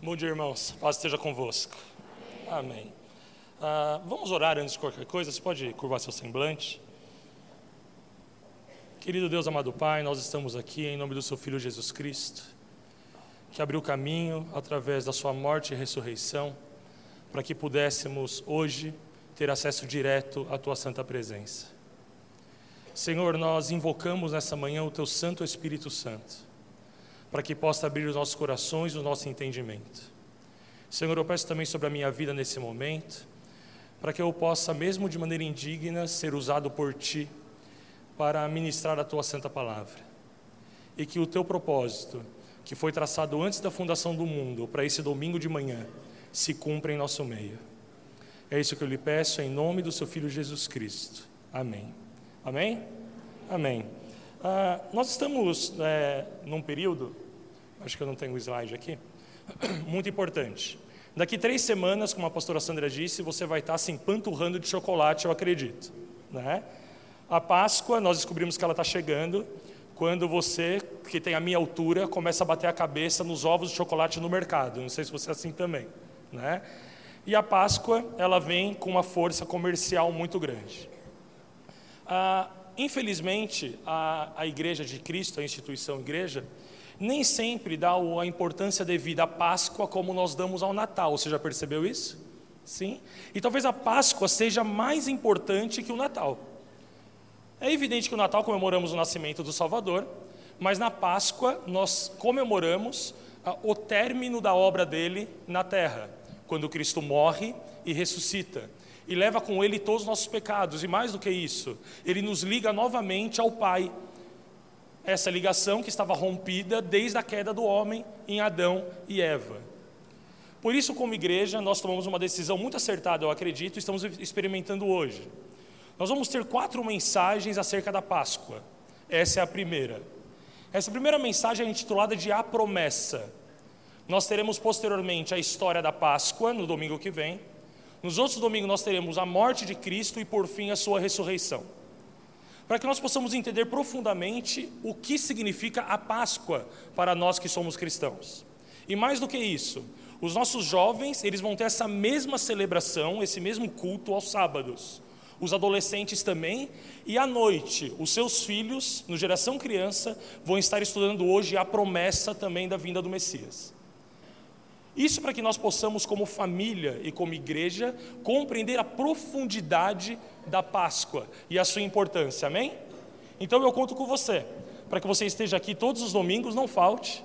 Bom dia, irmãos. Paz esteja convosco. Amém. Ah, vamos orar antes de qualquer coisa. Você pode curvar seu semblante. Querido Deus amado Pai, nós estamos aqui em nome do Seu Filho Jesus Cristo, que abriu caminho através da Sua morte e ressurreição, para que pudéssemos hoje ter acesso direto à Tua santa presença. Senhor, nós invocamos nessa manhã o Teu Santo Espírito Santo para que possa abrir os nossos corações o nosso entendimento. Senhor, eu peço também sobre a minha vida nesse momento, para que eu possa, mesmo de maneira indigna, ser usado por Ti para ministrar a Tua santa palavra. E que o Teu propósito, que foi traçado antes da fundação do mundo, para esse domingo de manhã, se cumpra em nosso meio. É isso que eu lhe peço em nome do Seu Filho Jesus Cristo. Amém. Amém? Amém. Ah, nós estamos é, num período, acho que eu não tenho o slide aqui, muito importante. Daqui três semanas, como a pastora Sandra disse, você vai estar se empanturrando de chocolate, eu acredito. Né? A Páscoa, nós descobrimos que ela está chegando quando você, que tem a minha altura, começa a bater a cabeça nos ovos de chocolate no mercado. Não sei se você é assim também. Né? E a Páscoa, ela vem com uma força comercial muito grande. Ah, infelizmente, a, a Igreja de Cristo, a instituição Igreja, nem sempre dá a importância devida à Páscoa como nós damos ao Natal. Você já percebeu isso? Sim? E talvez a Páscoa seja mais importante que o Natal. É evidente que o Natal comemoramos o nascimento do Salvador, mas na Páscoa nós comemoramos ah, o término da obra dele na terra, quando Cristo morre e ressuscita e leva com ele todos os nossos pecados, e mais do que isso, ele nos liga novamente ao Pai. Essa ligação que estava rompida desde a queda do homem em Adão e Eva. Por isso, como igreja, nós tomamos uma decisão muito acertada, eu acredito, e estamos experimentando hoje. Nós vamos ter quatro mensagens acerca da Páscoa. Essa é a primeira. Essa primeira mensagem é intitulada de A Promessa. Nós teremos posteriormente a história da Páscoa, no domingo que vem. Nos outros domingos nós teremos a morte de Cristo e por fim a sua ressurreição. Para que nós possamos entender profundamente o que significa a Páscoa para nós que somos cristãos. E mais do que isso, os nossos jovens, eles vão ter essa mesma celebração, esse mesmo culto aos sábados. Os adolescentes também, e à noite, os seus filhos, no geração criança, vão estar estudando hoje a promessa também da vinda do Messias. Isso para que nós possamos, como família e como igreja, compreender a profundidade da Páscoa e a sua importância, amém? Então eu conto com você, para que você esteja aqui todos os domingos, não falte,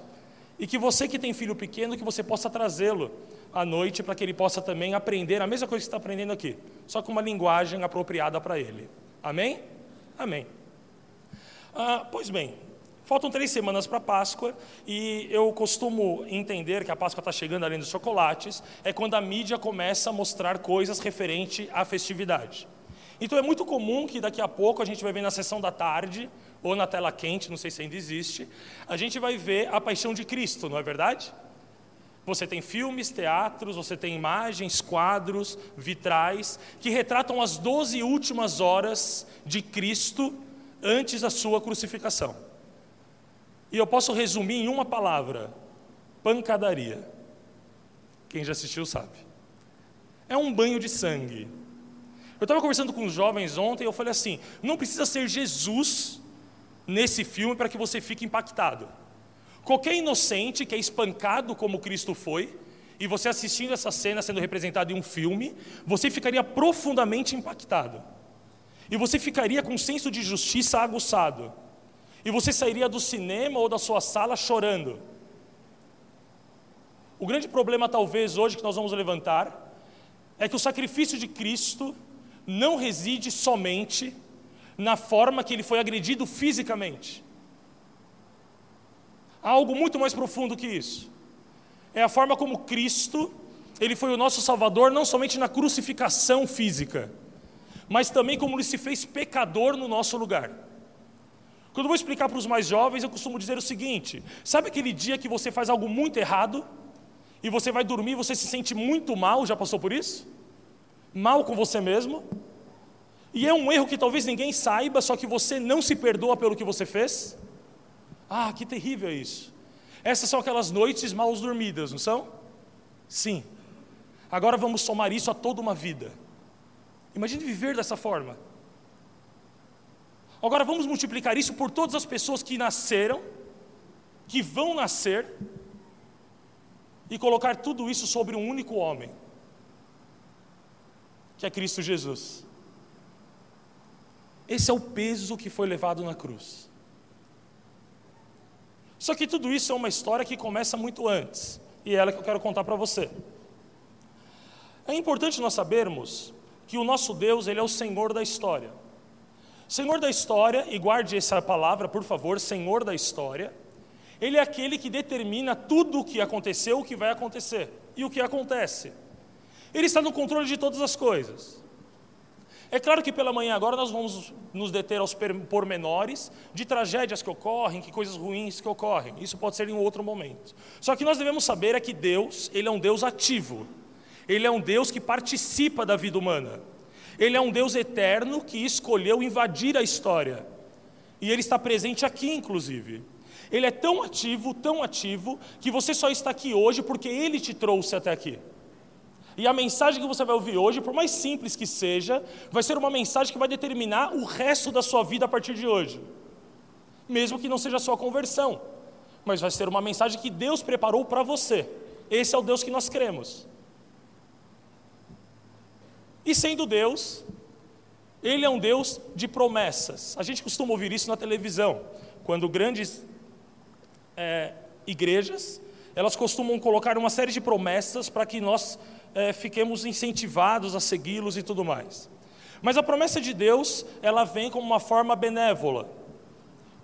e que você que tem filho pequeno, que você possa trazê-lo à noite, para que ele possa também aprender a mesma coisa que está aprendendo aqui, só com uma linguagem apropriada para ele, amém? Amém. Ah, pois bem, Faltam três semanas para a Páscoa e eu costumo entender que a Páscoa está chegando além dos chocolates, é quando a mídia começa a mostrar coisas referente à festividade. Então é muito comum que daqui a pouco a gente vai ver na sessão da tarde, ou na tela quente, não sei se ainda existe, a gente vai ver a paixão de Cristo, não é verdade? Você tem filmes, teatros, você tem imagens, quadros, vitrais, que retratam as doze últimas horas de Cristo antes da sua crucificação. E eu posso resumir em uma palavra: pancadaria. Quem já assistiu sabe. É um banho de sangue. Eu estava conversando com os jovens ontem e eu falei assim: não precisa ser Jesus nesse filme para que você fique impactado. Qualquer inocente que é espancado como Cristo foi, e você assistindo essa cena sendo representada em um filme, você ficaria profundamente impactado. E você ficaria com um senso de justiça aguçado e você sairia do cinema ou da sua sala chorando. O grande problema, talvez, hoje que nós vamos levantar, é que o sacrifício de Cristo não reside somente na forma que ele foi agredido fisicamente. Há algo muito mais profundo que isso. É a forma como Cristo, ele foi o nosso Salvador, não somente na crucificação física, mas também como ele se fez pecador no nosso lugar. Quando eu vou explicar para os mais jovens, eu costumo dizer o seguinte: sabe aquele dia que você faz algo muito errado e você vai dormir e você se sente muito mal? Já passou por isso? Mal com você mesmo? E é um erro que talvez ninguém saiba, só que você não se perdoa pelo que você fez? Ah, que terrível é isso. Essas são aquelas noites mal dormidas, não são? Sim. Agora vamos somar isso a toda uma vida. Imagine viver dessa forma. Agora vamos multiplicar isso por todas as pessoas que nasceram, que vão nascer, e colocar tudo isso sobre um único homem, que é Cristo Jesus. Esse é o peso que foi levado na cruz. Só que tudo isso é uma história que começa muito antes, e é ela que eu quero contar para você. É importante nós sabermos que o nosso Deus, ele é o Senhor da história. Senhor da história, e guarde essa palavra, por favor, Senhor da história. Ele é aquele que determina tudo o que aconteceu, o que vai acontecer e o que acontece. Ele está no controle de todas as coisas. É claro que pela manhã agora nós vamos nos deter aos pormenores de tragédias que ocorrem, que coisas ruins que ocorrem. Isso pode ser em outro momento. Só que nós devemos saber é que Deus, ele é um Deus ativo. Ele é um Deus que participa da vida humana. Ele é um Deus eterno que escolheu invadir a história. E ele está presente aqui, inclusive. Ele é tão ativo, tão ativo, que você só está aqui hoje porque ele te trouxe até aqui. E a mensagem que você vai ouvir hoje, por mais simples que seja, vai ser uma mensagem que vai determinar o resto da sua vida a partir de hoje. Mesmo que não seja a sua conversão, mas vai ser uma mensagem que Deus preparou para você. Esse é o Deus que nós cremos. E sendo Deus, Ele é um Deus de promessas. A gente costuma ouvir isso na televisão, quando grandes é, igrejas, elas costumam colocar uma série de promessas para que nós é, fiquemos incentivados a segui-los e tudo mais. Mas a promessa de Deus, ela vem como uma forma benévola.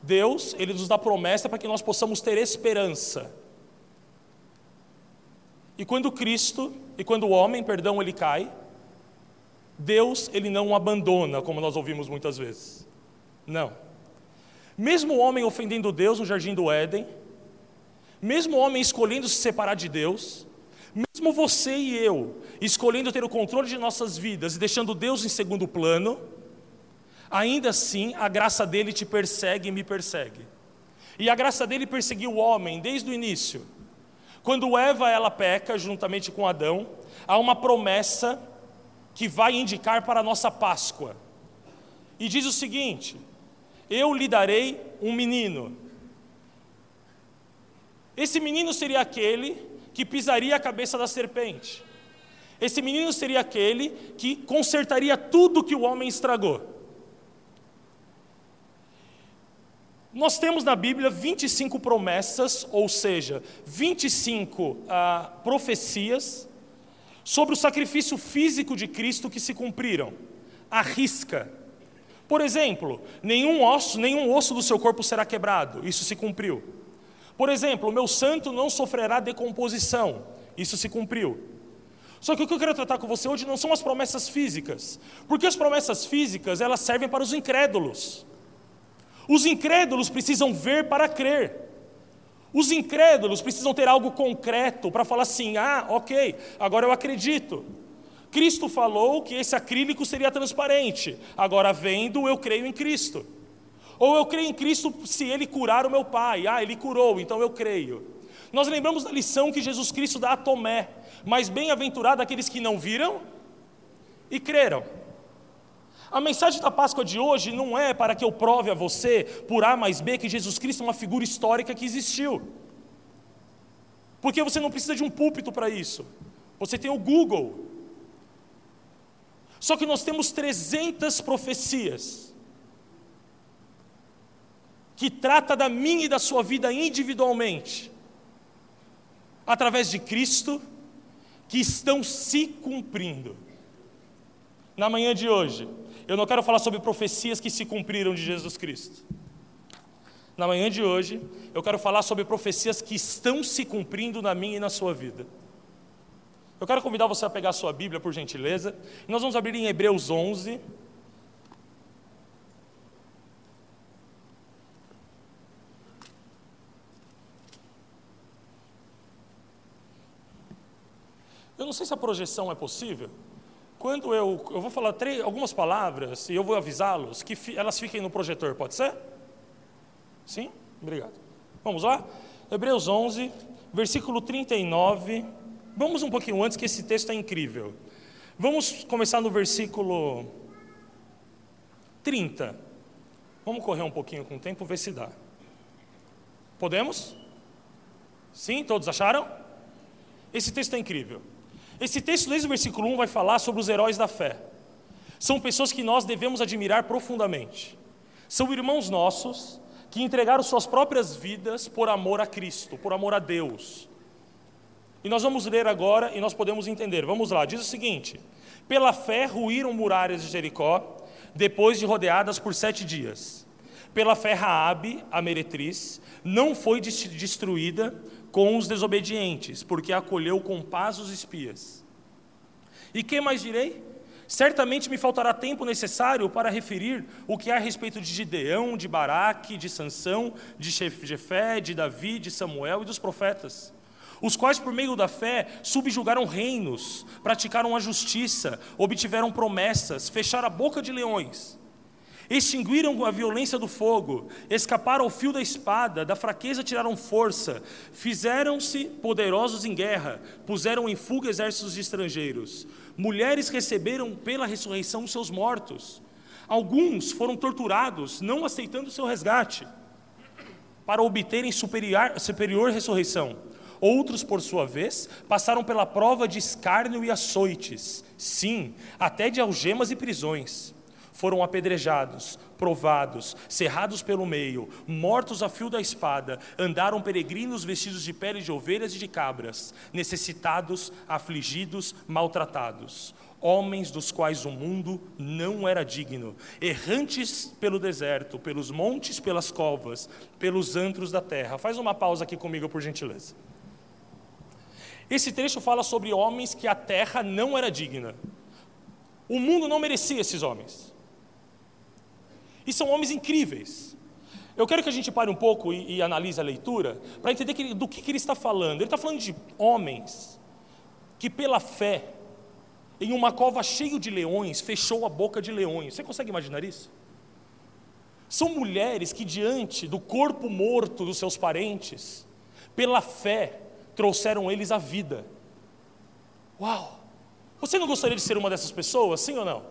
Deus, Ele nos dá promessa para que nós possamos ter esperança. E quando Cristo, e quando o homem, perdão, ele cai, Deus, ele não o abandona, como nós ouvimos muitas vezes. Não. Mesmo o homem ofendendo Deus no jardim do Éden, mesmo o homem escolhendo se separar de Deus, mesmo você e eu escolhendo ter o controle de nossas vidas e deixando Deus em segundo plano, ainda assim a graça dele te persegue e me persegue. E a graça dele perseguiu o homem desde o início. Quando Eva ela peca juntamente com Adão, há uma promessa que vai indicar para a nossa Páscoa. E diz o seguinte: Eu lhe darei um menino. Esse menino seria aquele que pisaria a cabeça da serpente. Esse menino seria aquele que consertaria tudo que o homem estragou. Nós temos na Bíblia 25 promessas, ou seja, 25 ah, profecias sobre o sacrifício físico de Cristo que se cumpriram. A risca. Por exemplo, nenhum osso, nenhum osso do seu corpo será quebrado. Isso se cumpriu. Por exemplo, o meu santo não sofrerá decomposição. Isso se cumpriu. Só que o que eu quero tratar com você hoje não são as promessas físicas, porque as promessas físicas elas servem para os incrédulos. Os incrédulos precisam ver para crer. Os incrédulos precisam ter algo concreto para falar assim: ah, ok, agora eu acredito. Cristo falou que esse acrílico seria transparente, agora vendo, eu creio em Cristo. Ou eu creio em Cristo se ele curar o meu pai, ah, ele curou, então eu creio. Nós lembramos da lição que Jesus Cristo dá a Tomé, mas bem-aventurado aqueles que não viram e creram. A mensagem da Páscoa de hoje não é para que eu prove a você, por A mais B, que Jesus Cristo é uma figura histórica que existiu. Porque você não precisa de um púlpito para isso. Você tem o Google. Só que nós temos 300 profecias que trata da minha e da sua vida individualmente, através de Cristo, que estão se cumprindo. Na manhã de hoje, eu não quero falar sobre profecias que se cumpriram de Jesus Cristo. Na manhã de hoje, eu quero falar sobre profecias que estão se cumprindo na minha e na sua vida. Eu quero convidar você a pegar a sua Bíblia, por gentileza, nós vamos abrir em Hebreus 11. Eu não sei se a projeção é possível. Quando eu, eu vou falar três, algumas palavras e eu vou avisá-los que fi, elas fiquem no projetor, pode ser? Sim? Obrigado. Vamos lá? Hebreus 11, versículo 39, vamos um pouquinho antes, que esse texto é incrível. Vamos começar no versículo 30. Vamos correr um pouquinho com o tempo, ver se dá. Podemos? Sim, todos acharam? Esse texto é incrível. Esse texto, desde o versículo 1, vai falar sobre os heróis da fé. São pessoas que nós devemos admirar profundamente. São irmãos nossos que entregaram suas próprias vidas por amor a Cristo, por amor a Deus. E nós vamos ler agora e nós podemos entender. Vamos lá, diz o seguinte: Pela fé ruíram muralhas de Jericó, depois de rodeadas por sete dias. Pela fé, Raabe, a meretriz, não foi destruída com os desobedientes, porque acolheu com paz os espias. E que mais direi? Certamente me faltará tempo necessário para referir o que há a respeito de Gideão, de Baraque, de Sansão, de Jefé, de Davi, de Samuel e dos profetas, os quais por meio da fé subjugaram reinos, praticaram a justiça, obtiveram promessas, fecharam a boca de leões extinguiram a violência do fogo, escaparam ao fio da espada, da fraqueza tiraram força, fizeram-se poderosos em guerra, puseram em fuga exércitos de estrangeiros. Mulheres receberam pela ressurreição seus mortos. Alguns foram torturados, não aceitando seu resgate, para obterem superior, superior ressurreição. Outros, por sua vez, passaram pela prova de escárnio e açoites, sim, até de algemas e prisões foram apedrejados, provados, cerrados pelo meio, mortos a fio da espada, andaram peregrinos vestidos de pele de ovelhas e de cabras, necessitados, afligidos, maltratados, homens dos quais o mundo não era digno, errantes pelo deserto, pelos montes, pelas covas, pelos antros da terra. Faz uma pausa aqui comigo, por gentileza. Esse trecho fala sobre homens que a terra não era digna. O mundo não merecia esses homens. E são homens incríveis. Eu quero que a gente pare um pouco e, e analise a leitura para entender que, do que, que ele está falando. Ele está falando de homens que, pela fé, em uma cova cheia de leões, fechou a boca de leões. Você consegue imaginar isso? São mulheres que, diante do corpo morto dos seus parentes, pela fé, trouxeram eles à vida. Uau! Você não gostaria de ser uma dessas pessoas, sim ou não?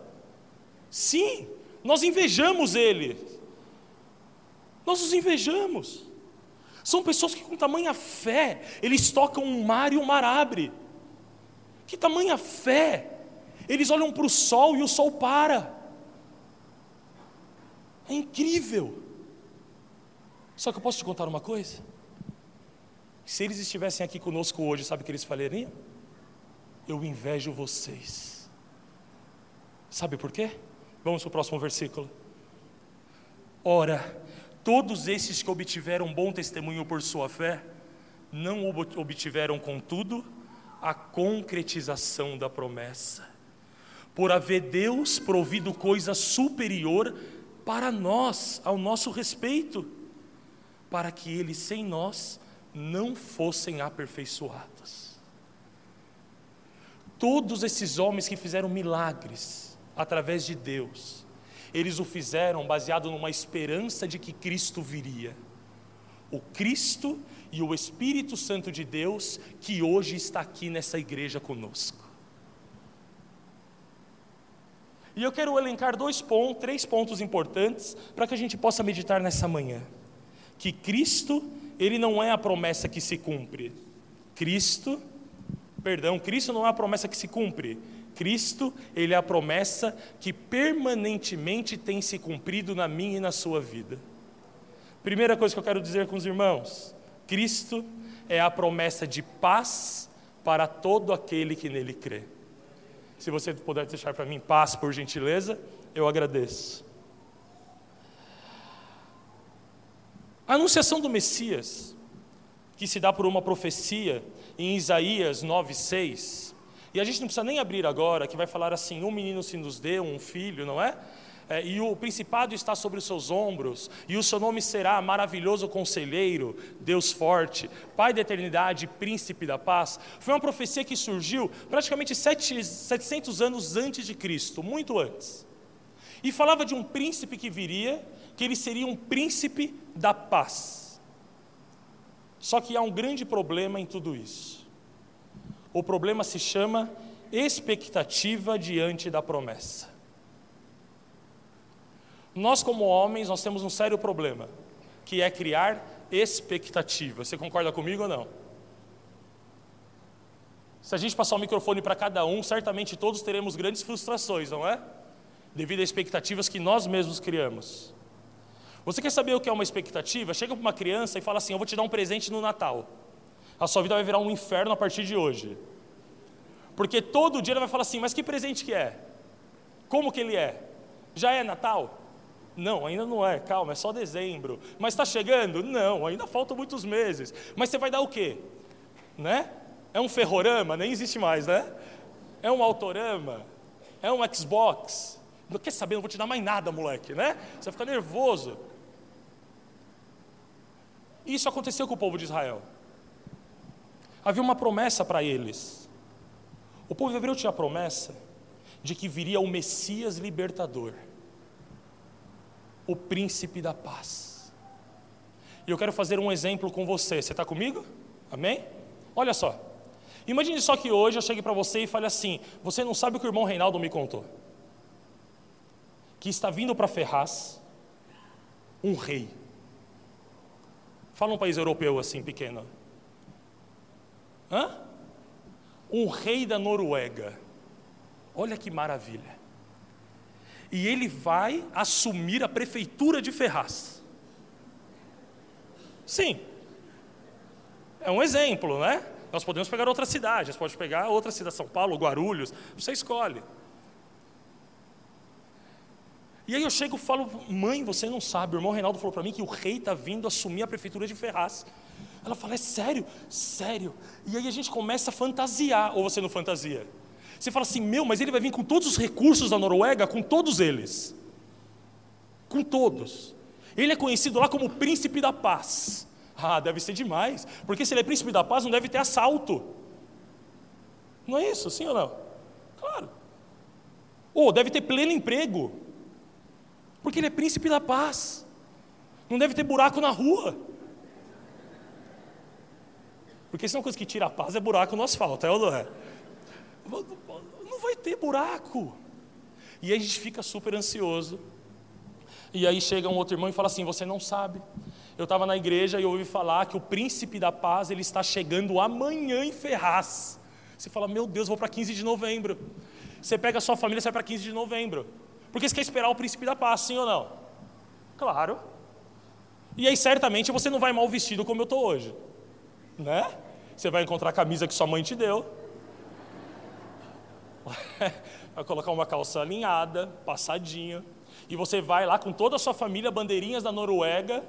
Sim! Nós invejamos ele. Nós os invejamos. São pessoas que com tamanha fé, eles tocam um mar e o mar abre. Que tamanha fé! Eles olham para o sol e o sol para. É incrível. Só que eu posso te contar uma coisa? Se eles estivessem aqui conosco hoje, sabe o que eles falariam? Eu invejo vocês. Sabe por quê? Vamos para o próximo versículo. Ora, todos esses que obtiveram bom testemunho por sua fé, não obtiveram, contudo, a concretização da promessa, por haver Deus provido coisa superior para nós, ao nosso respeito, para que eles sem nós não fossem aperfeiçoados. Todos esses homens que fizeram milagres, através de Deus. Eles o fizeram baseado numa esperança de que Cristo viria. O Cristo e o Espírito Santo de Deus que hoje está aqui nessa igreja conosco. E eu quero elencar dois pontos, três pontos importantes para que a gente possa meditar nessa manhã. Que Cristo, ele não é a promessa que se cumpre. Cristo, perdão, Cristo não é a promessa que se cumpre. Cristo, ele é a promessa que permanentemente tem se cumprido na minha e na sua vida. Primeira coisa que eu quero dizer com os irmãos: Cristo é a promessa de paz para todo aquele que nele crê. Se você puder deixar para mim paz, por gentileza, eu agradeço. A anunciação do Messias, que se dá por uma profecia em Isaías 9,6, e a gente não precisa nem abrir agora, que vai falar assim: um menino se nos deu, um filho, não é? é? e o principado está sobre os seus ombros, e o seu nome será maravilhoso conselheiro, Deus forte, Pai da eternidade, príncipe da paz. Foi uma profecia que surgiu praticamente sete, 700 anos antes de Cristo, muito antes. E falava de um príncipe que viria, que ele seria um príncipe da paz. Só que há um grande problema em tudo isso. O problema se chama expectativa diante da promessa. Nós, como homens, nós temos um sério problema, que é criar expectativa. Você concorda comigo ou não? Se a gente passar o microfone para cada um, certamente todos teremos grandes frustrações, não é? Devido a expectativas que nós mesmos criamos. Você quer saber o que é uma expectativa? Chega para uma criança e fala assim: Eu vou te dar um presente no Natal. A sua vida vai virar um inferno a partir de hoje. Porque todo dia ele vai falar assim: Mas que presente que é? Como que ele é? Já é Natal? Não, ainda não é, calma, é só dezembro. Mas está chegando? Não, ainda faltam muitos meses. Mas você vai dar o quê? Né? É um ferrorama? Nem existe mais, né? É um autorama? É um Xbox? Não quer saber? Não vou te dar mais nada, moleque, né? Você vai ficar nervoso. Isso aconteceu com o povo de Israel. Havia uma promessa para eles. O povo hebreu tinha a promessa de que viria o Messias libertador, o príncipe da paz. E eu quero fazer um exemplo com você. Você está comigo? Amém? Olha só. Imagine só que hoje eu chegue para você e fale assim: Você não sabe o que o irmão Reinaldo me contou? Que está vindo para Ferraz um rei Fala um país europeu assim, pequeno. Hã? Um rei da Noruega. Olha que maravilha. E ele vai assumir a prefeitura de Ferraz. Sim. É um exemplo, né? Nós podemos pegar outra cidade, você pode pegar outra cidade, São Paulo, Guarulhos, você escolhe. E aí eu chego e falo, mãe, você não sabe, o irmão Reinaldo falou para mim que o rei está vindo assumir a prefeitura de Ferraz. Ela fala, é sério? Sério. E aí a gente começa a fantasiar, ou você não fantasia? Você fala assim, meu, mas ele vai vir com todos os recursos da Noruega, com todos eles. Com todos. Ele é conhecido lá como príncipe da paz. Ah, deve ser demais, porque se ele é príncipe da paz, não deve ter assalto. Não é isso, sim ou não? Claro. Ou deve ter pleno emprego. Porque ele é príncipe da paz. Não deve ter buraco na rua. Porque se é uma coisa que tira a paz é buraco no asfalto, é ou não é? Não vai ter buraco. E aí a gente fica super ansioso. E aí chega um outro irmão e fala assim: Você não sabe. Eu estava na igreja e ouvi falar que o príncipe da paz ele está chegando amanhã em Ferraz. Você fala: Meu Deus, vou para 15 de novembro. Você pega a sua família e sai para 15 de novembro. Porque você quer esperar o príncipe da paz, sim ou não? Claro. E aí certamente você não vai mal vestido como eu estou hoje. Né? Você vai encontrar a camisa que sua mãe te deu. vai colocar uma calça alinhada, passadinha. E você vai lá com toda a sua família, bandeirinhas da Noruega,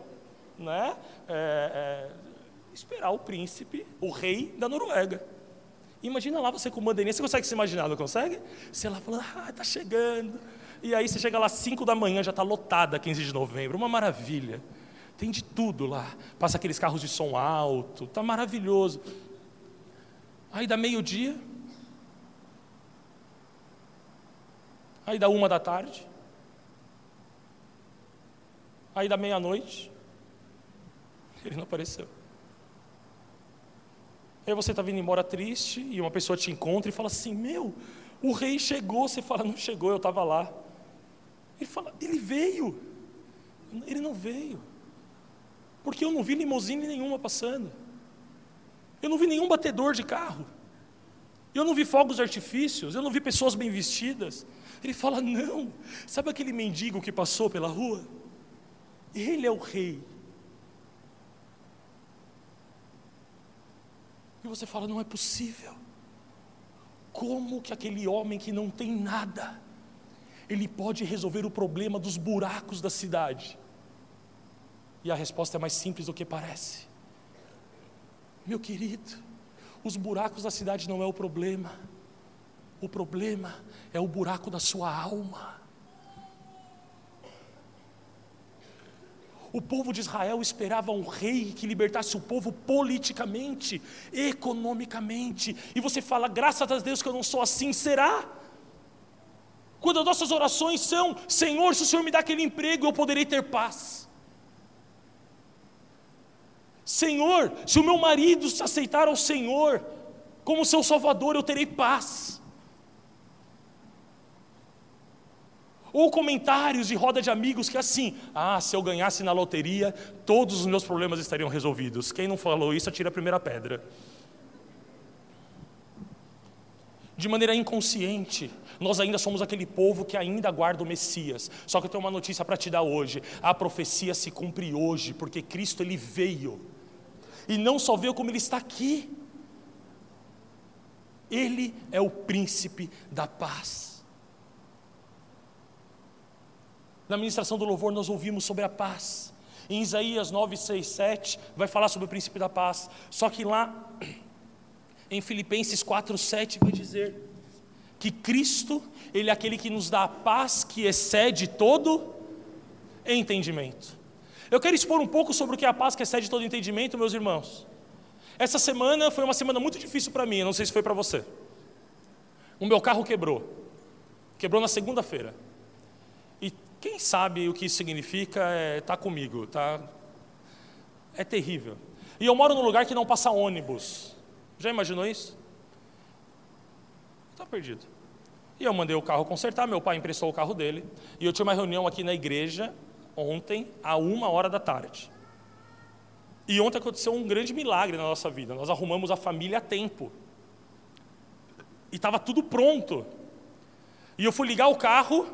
né? É, é, esperar o príncipe, o rei da Noruega. Imagina lá você com bandeirinha, você consegue se imaginar, não consegue? Você lá falando, ah, está chegando, e aí você chega lá às 5 da manhã, já está lotada 15 de novembro, uma maravilha. Tem de tudo lá. Passa aqueles carros de som alto, está maravilhoso. Aí dá meio-dia. Aí dá uma da tarde. Aí dá meia-noite. Ele não apareceu. Aí você está vindo embora triste e uma pessoa te encontra e fala assim: Meu, o rei chegou. Você fala: Não chegou, eu estava lá. Ele fala, ele veio. Ele não veio. Porque eu não vi limusine nenhuma passando. Eu não vi nenhum batedor de carro. Eu não vi fogos de artifícios. Eu não vi pessoas bem vestidas. Ele fala, não. Sabe aquele mendigo que passou pela rua? Ele é o rei. E você fala, não é possível. Como que aquele homem que não tem nada, ele pode resolver o problema dos buracos da cidade. E a resposta é mais simples do que parece. Meu querido, os buracos da cidade não é o problema. O problema é o buraco da sua alma. O povo de Israel esperava um rei que libertasse o povo politicamente, economicamente. E você fala, graças a Deus que eu não sou assim, será? Quando as nossas orações são: Senhor, se o Senhor me dá aquele emprego, eu poderei ter paz. Senhor, se o meu marido se aceitar ao Senhor, como seu Salvador eu terei paz. Ou comentários de roda de amigos que assim, ah, se eu ganhasse na loteria, todos os meus problemas estariam resolvidos. Quem não falou isso, atira a primeira pedra. De maneira inconsciente, nós ainda somos aquele povo que ainda aguarda o Messias. Só que eu tenho uma notícia para te dar hoje. A profecia se cumpre hoje, porque Cristo ele veio. E não só veio como ele está aqui. Ele é o príncipe da paz. Na ministração do louvor nós ouvimos sobre a paz. Em Isaías 9, 6, 7 vai falar sobre o príncipe da paz. Só que lá em Filipenses 4, 7 vai dizer que Cristo, Ele é aquele que nos dá a paz que excede todo entendimento. Eu quero expor um pouco sobre o que é a paz que excede todo entendimento, meus irmãos. Essa semana foi uma semana muito difícil para mim, não sei se foi para você. O meu carro quebrou. Quebrou na segunda-feira. E quem sabe o que isso significa é tá comigo, tá? É terrível. E eu moro num lugar que não passa ônibus. Já imaginou isso? Está perdido. E eu mandei o carro consertar, meu pai emprestou o carro dele, e eu tinha uma reunião aqui na igreja ontem, a uma hora da tarde. E ontem aconteceu um grande milagre na nossa vida. Nós arrumamos a família a tempo. E estava tudo pronto. E eu fui ligar o carro,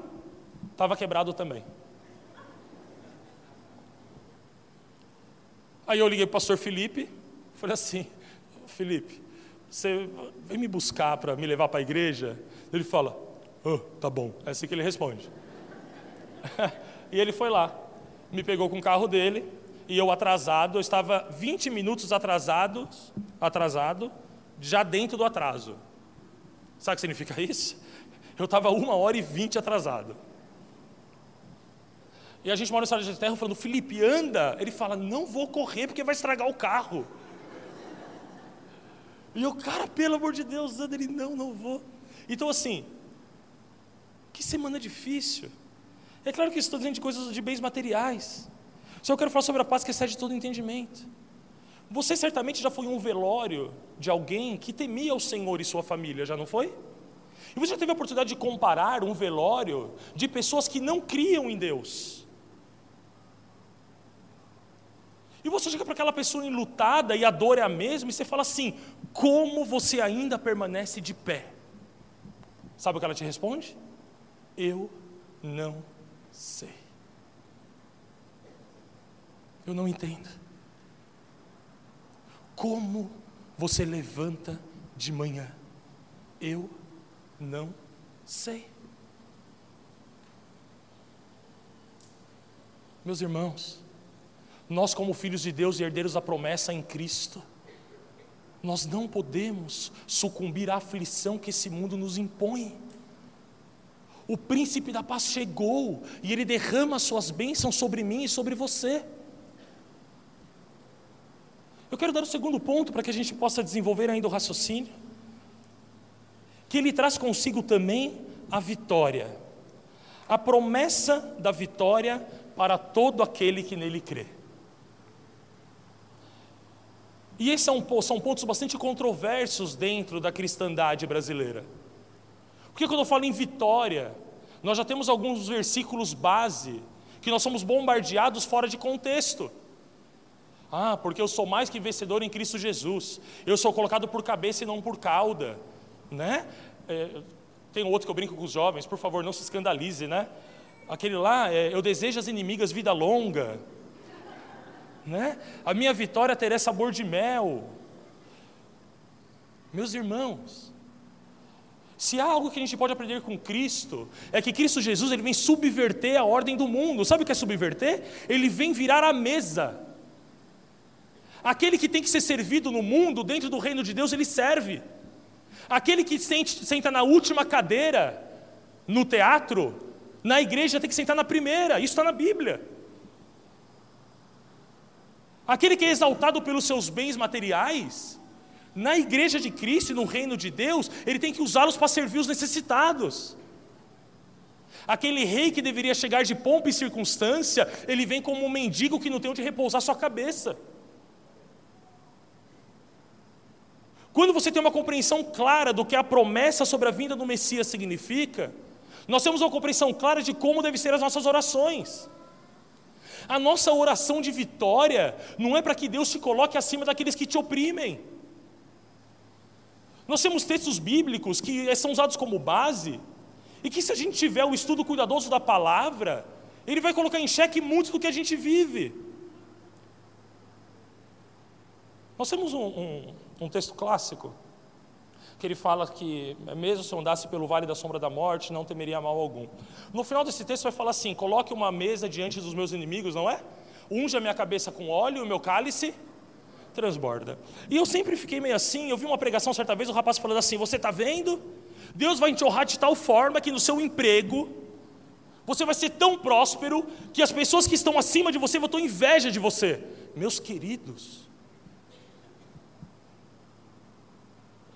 estava quebrado também. Aí eu liguei para o pastor Felipe, falei assim, Felipe, você vem me buscar para me levar para a igreja? Ele fala, oh, tá bom. É assim que ele responde. e ele foi lá, me pegou com o carro dele, e eu atrasado, eu estava 20 minutos atrasado, atrasado, já dentro do atraso. Sabe o que significa isso? Eu estava uma hora e vinte atrasado. E a gente mora no estado de terra falando, Felipe, anda. Ele fala, não vou correr porque vai estragar o carro. E eu, cara, pelo amor de Deus, anda ele, não, não vou. Então, assim, que semana difícil. É claro que estou dizendo de coisas de bens materiais. Só eu quero falar sobre a paz que excede todo entendimento. Você certamente já foi um velório de alguém que temia o Senhor e sua família, já não foi? E você já teve a oportunidade de comparar um velório de pessoas que não criam em Deus E você chega para aquela pessoa enlutada e a dor é a mesma, e você fala assim: como você ainda permanece de pé? Sabe o que ela te responde? Eu não sei. Eu não entendo. Como você levanta de manhã? Eu não sei. Meus irmãos, nós, como filhos de Deus e herdeiros da promessa em Cristo, nós não podemos sucumbir à aflição que esse mundo nos impõe. O príncipe da paz chegou e ele derrama suas bênçãos sobre mim e sobre você. Eu quero dar o segundo ponto para que a gente possa desenvolver ainda o raciocínio. Que ele traz consigo também a vitória, a promessa da vitória para todo aquele que nele crê. E esses são, são pontos bastante controversos dentro da cristandade brasileira. Porque quando eu falo em vitória, nós já temos alguns versículos base que nós somos bombardeados fora de contexto. Ah, porque eu sou mais que vencedor em Cristo Jesus. Eu sou colocado por cabeça e não por cauda, né? É, tem outro que eu brinco com os jovens, por favor, não se escandalize, né? Aquele lá, é, eu desejo às inimigas vida longa né? A minha vitória terá sabor de mel. Meus irmãos, se há algo que a gente pode aprender com Cristo, é que Cristo Jesus ele vem subverter a ordem do mundo. Sabe o que é subverter? Ele vem virar a mesa. Aquele que tem que ser servido no mundo, dentro do reino de Deus, ele serve. Aquele que senta na última cadeira no teatro, na igreja tem que sentar na primeira. Isso está na Bíblia. Aquele que é exaltado pelos seus bens materiais, na igreja de Cristo e no reino de Deus, ele tem que usá-los para servir os necessitados. Aquele rei que deveria chegar de pompa e circunstância, ele vem como um mendigo que não tem onde repousar sua cabeça. Quando você tem uma compreensão clara do que a promessa sobre a vinda do Messias significa, nós temos uma compreensão clara de como devem ser as nossas orações. A nossa oração de vitória não é para que Deus te coloque acima daqueles que te oprimem. Nós temos textos bíblicos que são usados como base, e que se a gente tiver o estudo cuidadoso da palavra, ele vai colocar em xeque muito do que a gente vive. Nós temos um, um, um texto clássico que ele fala que, mesmo se eu andasse pelo vale da sombra da morte, não temeria mal algum. No final desse texto vai falar assim: coloque uma mesa diante dos meus inimigos, não é? Unja minha cabeça com óleo e o meu cálice transborda. E eu sempre fiquei meio assim. Eu vi uma pregação certa vez, o rapaz falando assim: Você está vendo? Deus vai te honrar de tal forma que no seu emprego você vai ser tão próspero que as pessoas que estão acima de você vão ter inveja de você. Meus queridos,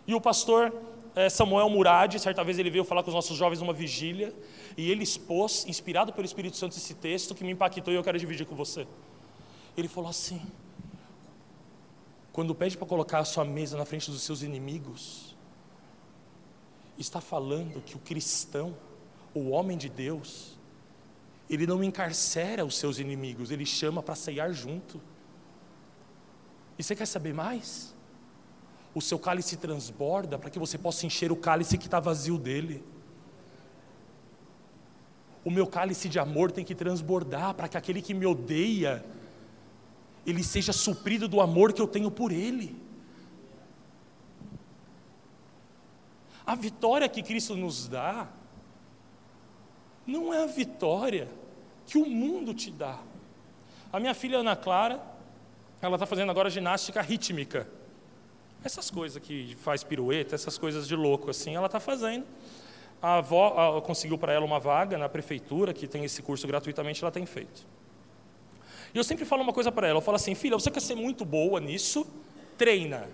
E o pastor é, Samuel Murad, certa vez ele veio falar com os nossos jovens numa vigília, e ele expôs, inspirado pelo Espírito Santo, esse texto que me impactou e eu quero dividir com você. Ele falou assim: quando pede para colocar a sua mesa na frente dos seus inimigos, está falando que o cristão, o homem de Deus, ele não encarcera os seus inimigos, ele chama para ceiar junto. E você quer saber mais? o seu cálice transborda para que você possa encher o cálice que está vazio dele. O meu cálice de amor tem que transbordar para que aquele que me odeia, ele seja suprido do amor que eu tenho por ele. A vitória que Cristo nos dá, não é a vitória que o mundo te dá. A minha filha Ana Clara, ela está fazendo agora ginástica rítmica. Essas coisas que faz pirueta, essas coisas de louco assim, ela está fazendo. A avó a, conseguiu para ela uma vaga na prefeitura, que tem esse curso gratuitamente, ela tem feito. E eu sempre falo uma coisa para ela, eu falo assim, filha, você quer ser muito boa nisso? Treina.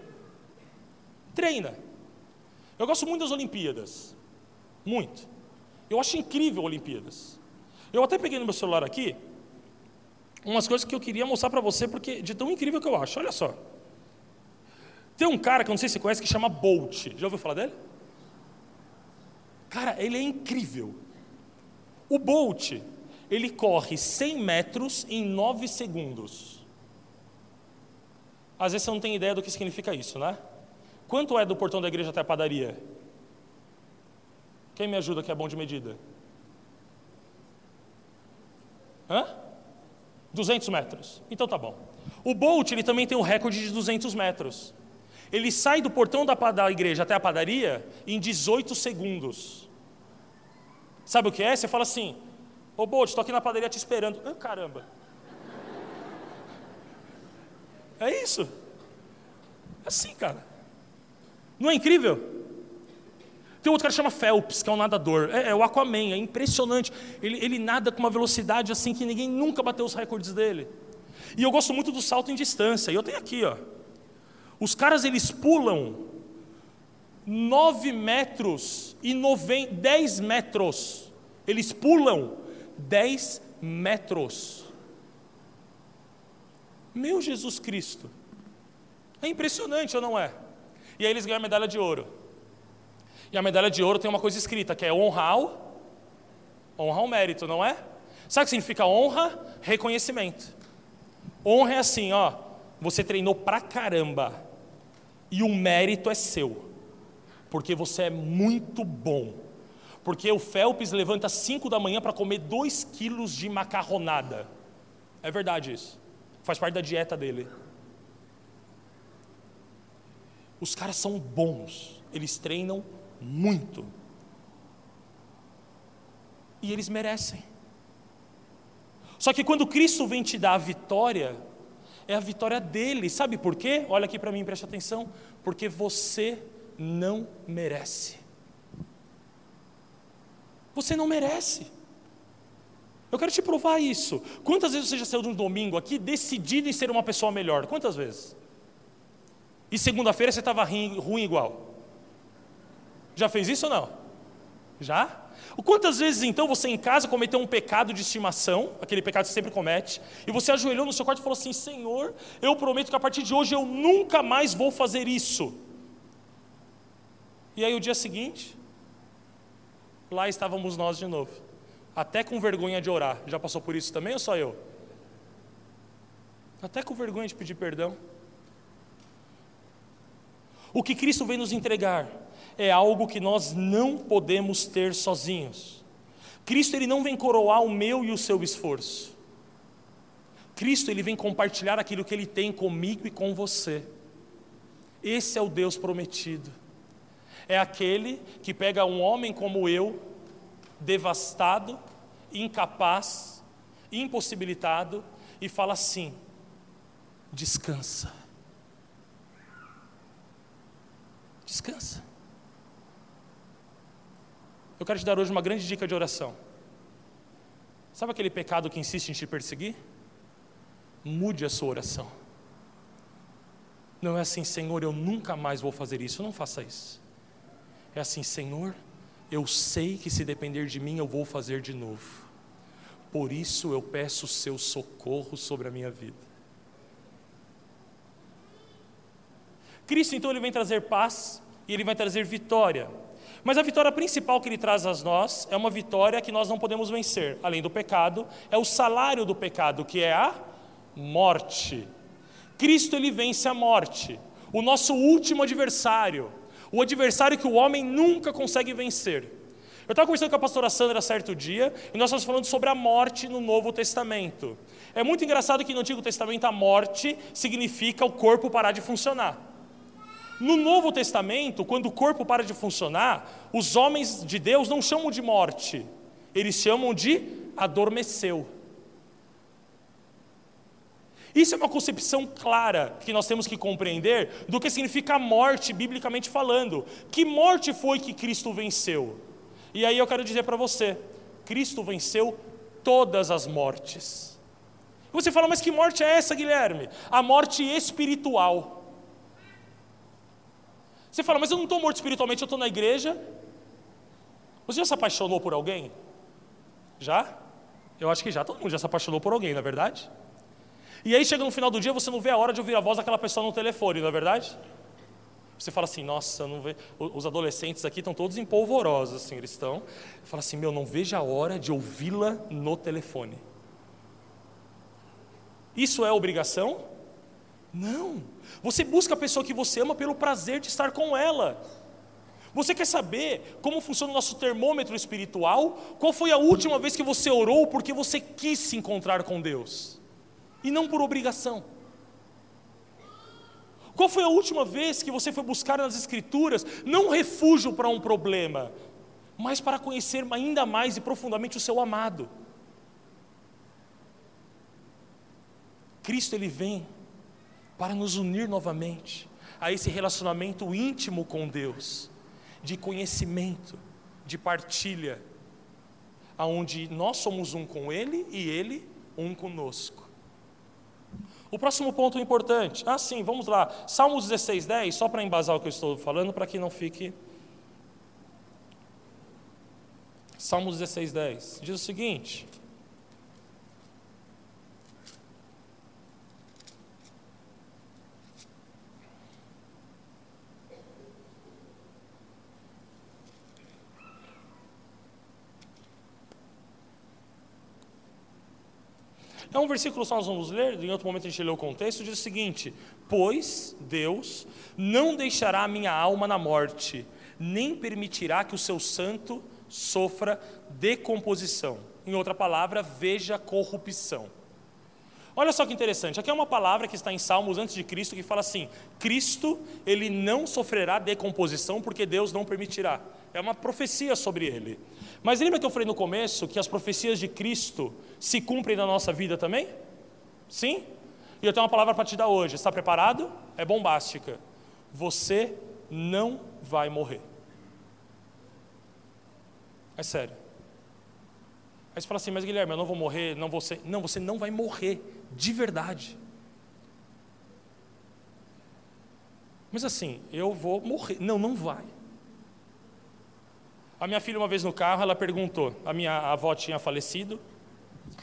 Treina. Eu gosto muito das Olimpíadas. Muito. Eu acho incrível Olimpíadas. Eu até peguei no meu celular aqui umas coisas que eu queria mostrar para você, porque de tão incrível que eu acho. Olha só. Tem um cara que eu não sei se você conhece que chama Bolt. Já ouviu falar dele? Cara, ele é incrível. O Bolt, ele corre 100 metros em 9 segundos. Às vezes você não tem ideia do que significa isso, né? Quanto é do portão da igreja até a padaria? Quem me ajuda que é bom de medida? Hã? 200 metros. Então tá bom. O Bolt, ele também tem o recorde de 200 metros. Ele sai do portão da, da igreja até a padaria em 18 segundos. Sabe o que é? Você fala assim: Ô Bolt, estou aqui na padaria te esperando. Ah, caramba. É isso. É assim, cara. Não é incrível? Tem outro cara que chama Phelps, que é um nadador. É, é o Aquaman, é impressionante. Ele, ele nada com uma velocidade assim que ninguém nunca bateu os recordes dele. E eu gosto muito do salto em distância. E eu tenho aqui, ó. Os caras eles pulam 9 metros e 10 metros. Eles pulam 10 metros. Meu Jesus Cristo. É impressionante ou não é? E aí eles ganham a medalha de ouro. E a medalha de ouro tem uma coisa escrita, que é honrar o, honrar o mérito, não é? Sabe o que significa honra? Reconhecimento. Honra é assim, ó, você treinou pra caramba e o mérito é seu, porque você é muito bom. Porque o Phelps levanta 5 da manhã para comer 2 quilos de macarronada. É verdade isso. Faz parte da dieta dele. Os caras são bons, eles treinam muito. E eles merecem. Só que quando Cristo vem te dar a vitória, é a vitória dele. Sabe por quê? Olha aqui para mim, preste atenção. Porque você não merece. Você não merece. Eu quero te provar isso. Quantas vezes você já saiu de um domingo aqui decidido em ser uma pessoa melhor? Quantas vezes? E segunda-feira você estava ruim igual? Já fez isso ou não? Já? Quantas vezes então você em casa cometeu um pecado de estimação, aquele pecado que você sempre comete, e você ajoelhou no seu quarto e falou assim: Senhor, eu prometo que a partir de hoje eu nunca mais vou fazer isso. E aí o dia seguinte, lá estávamos nós de novo. Até com vergonha de orar. Já passou por isso também ou só eu? Até com vergonha de pedir perdão. O que Cristo vem nos entregar é algo que nós não podemos ter sozinhos. Cristo ele não vem coroar o meu e o seu esforço. Cristo ele vem compartilhar aquilo que ele tem comigo e com você. Esse é o Deus prometido. É aquele que pega um homem como eu, devastado, incapaz, impossibilitado, e fala assim: descansa. Descansa. Eu quero te dar hoje uma grande dica de oração. Sabe aquele pecado que insiste em te perseguir? Mude a sua oração. Não é assim, Senhor, eu nunca mais vou fazer isso. Não faça isso. É assim, Senhor, eu sei que se depender de mim eu vou fazer de novo. Por isso eu peço o seu socorro sobre a minha vida. Cristo então ele vem trazer paz e ele vai trazer vitória. Mas a vitória principal que ele traz a nós é uma vitória que nós não podemos vencer, além do pecado, é o salário do pecado, que é a morte. Cristo ele vence a morte, o nosso último adversário, o adversário que o homem nunca consegue vencer. Eu estava conversando com a pastora Sandra certo dia e nós estamos falando sobre a morte no Novo Testamento. É muito engraçado que no Antigo Testamento a morte significa o corpo parar de funcionar. No Novo Testamento, quando o corpo para de funcionar, os homens de Deus não chamam de morte, eles chamam de adormeceu. Isso é uma concepção clara que nós temos que compreender do que significa morte, biblicamente falando. Que morte foi que Cristo venceu? E aí eu quero dizer para você: Cristo venceu todas as mortes. Você fala, mas que morte é essa, Guilherme? A morte espiritual. Você fala, mas eu não estou morto espiritualmente, eu estou na igreja. Você já se apaixonou por alguém? Já? Eu acho que já, todo mundo já se apaixonou por alguém, não é verdade? E aí chega no final do dia, você não vê a hora de ouvir a voz daquela pessoa no telefone, não é verdade? Você fala assim, nossa, não vê. Os adolescentes aqui estão todos empolvorosos, assim, eles estão. Fala assim, meu, não vejo a hora de ouvi-la no telefone. Isso é obrigação? Não. Você busca a pessoa que você ama pelo prazer de estar com ela. Você quer saber como funciona o nosso termômetro espiritual? Qual foi a última vez que você orou porque você quis se encontrar com Deus? E não por obrigação. Qual foi a última vez que você foi buscar nas Escrituras não um refúgio para um problema, mas para conhecer ainda mais e profundamente o seu amado? Cristo ele vem para nos unir novamente a esse relacionamento íntimo com Deus, de conhecimento, de partilha, aonde nós somos um com Ele e Ele um conosco. O próximo ponto importante. Ah, sim, vamos lá. Salmos 16, 10, só para embasar o que eu estou falando, para que não fique. Salmos 16, 10. Diz o seguinte: um versículo só nós vamos ler, em outro momento a gente lê o contexto, diz o seguinte: Pois Deus não deixará a minha alma na morte, nem permitirá que o seu santo sofra decomposição. Em outra palavra, veja corrupção. Olha só que interessante, aqui é uma palavra que está em Salmos antes de Cristo que fala assim: Cristo, ele não sofrerá decomposição porque Deus não permitirá. É uma profecia sobre ele. Mas lembra que eu falei no começo que as profecias de Cristo se cumprem na nossa vida também? Sim? E eu tenho uma palavra para te dar hoje. Está preparado? É bombástica. Você não vai morrer. É sério. Aí você fala assim, mas Guilherme, eu não vou morrer, não vou ser. Não, você não vai morrer, de verdade. Mas assim, eu vou morrer. Não, não vai. A minha filha, uma vez no carro, ela perguntou: a minha avó tinha falecido,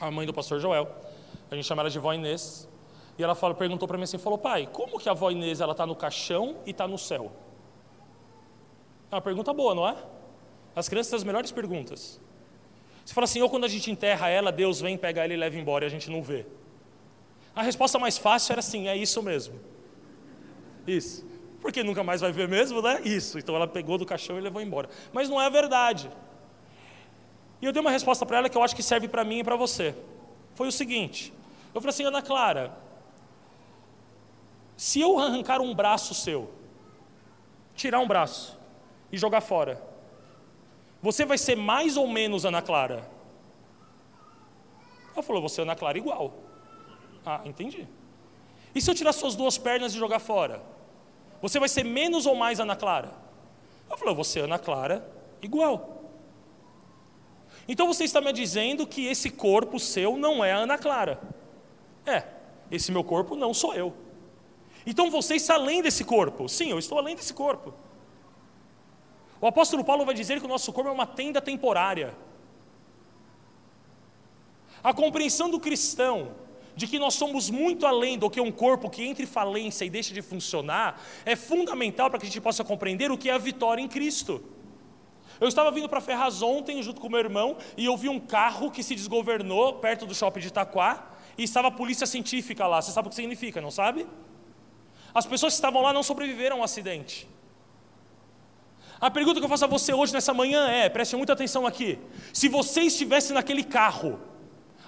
a mãe do pastor Joel, a gente chama ela de vó Inês, e ela falou, perguntou para mim assim: falou, pai, como que a avó Inês está no caixão e está no céu? É uma pergunta boa, não é? As crianças têm as melhores perguntas. Você fala assim, ou quando a gente enterra ela, Deus vem, pega ela e leva embora e a gente não vê. A resposta mais fácil era assim, é isso mesmo. Isso. Porque nunca mais vai ver mesmo, né? Isso. Então ela pegou do caixão e levou embora. Mas não é a verdade. E eu dei uma resposta para ela que eu acho que serve para mim e para você. Foi o seguinte: eu falei assim, Ana Clara, se eu arrancar um braço seu, tirar um braço e jogar fora, você vai ser mais ou menos Ana Clara? Ela falou, você é Ana Clara igual. Ah, entendi. E se eu tirar suas duas pernas e jogar fora? Você vai ser menos ou mais Ana Clara? Ela falou, você é Ana Clara igual. Então você está me dizendo que esse corpo seu não é a Ana Clara. É, esse meu corpo não sou eu. Então você está além desse corpo. Sim, eu estou além desse corpo. O apóstolo Paulo vai dizer que o nosso corpo é uma tenda temporária. A compreensão do cristão de que nós somos muito além do que um corpo que entra em falência e deixa de funcionar é fundamental para que a gente possa compreender o que é a vitória em Cristo. Eu estava vindo para Ferraz ontem, junto com meu irmão, e eu vi um carro que se desgovernou perto do shopping de Itaquá, e estava a polícia científica lá. Você sabe o que significa, não sabe? As pessoas que estavam lá não sobreviveram ao acidente. A pergunta que eu faço a você hoje, nessa manhã, é: preste muita atenção aqui. Se você estivesse naquele carro,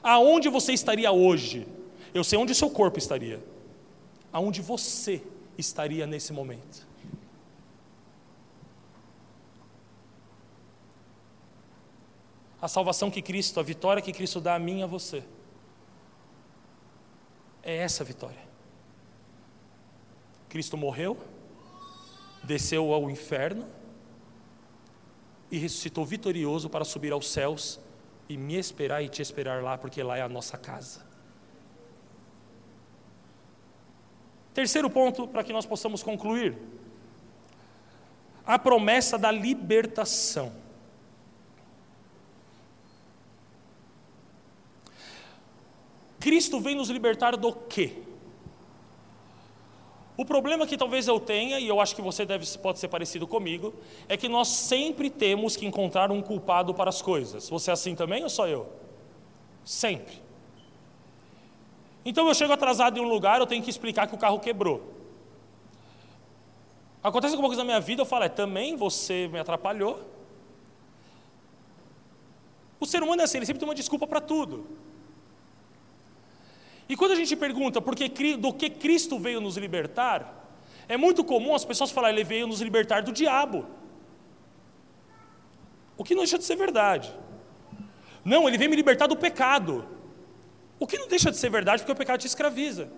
aonde você estaria hoje? Eu sei onde o seu corpo estaria. Aonde você estaria nesse momento? A salvação que Cristo, a vitória que Cristo dá a mim e a você. É essa a vitória. Cristo morreu, desceu ao inferno, e ressuscitou vitorioso para subir aos céus e me esperar e te esperar lá, porque lá é a nossa casa. Terceiro ponto para que nós possamos concluir: a promessa da libertação. Cristo vem nos libertar do quê? O problema que talvez eu tenha, e eu acho que você deve, pode ser parecido comigo, é que nós sempre temos que encontrar um culpado para as coisas. Você é assim também ou só eu? Sempre. Então eu chego atrasado em um lugar, eu tenho que explicar que o carro quebrou. Acontece alguma coisa na minha vida, eu falo, é, também você me atrapalhou. O ser humano é assim, ele sempre tem uma desculpa para tudo. E quando a gente pergunta porque, do que Cristo veio nos libertar, é muito comum as pessoas falarem, ele veio nos libertar do diabo. O que não deixa de ser verdade. Não, ele veio me libertar do pecado. O que não deixa de ser verdade, porque o pecado te escraviza.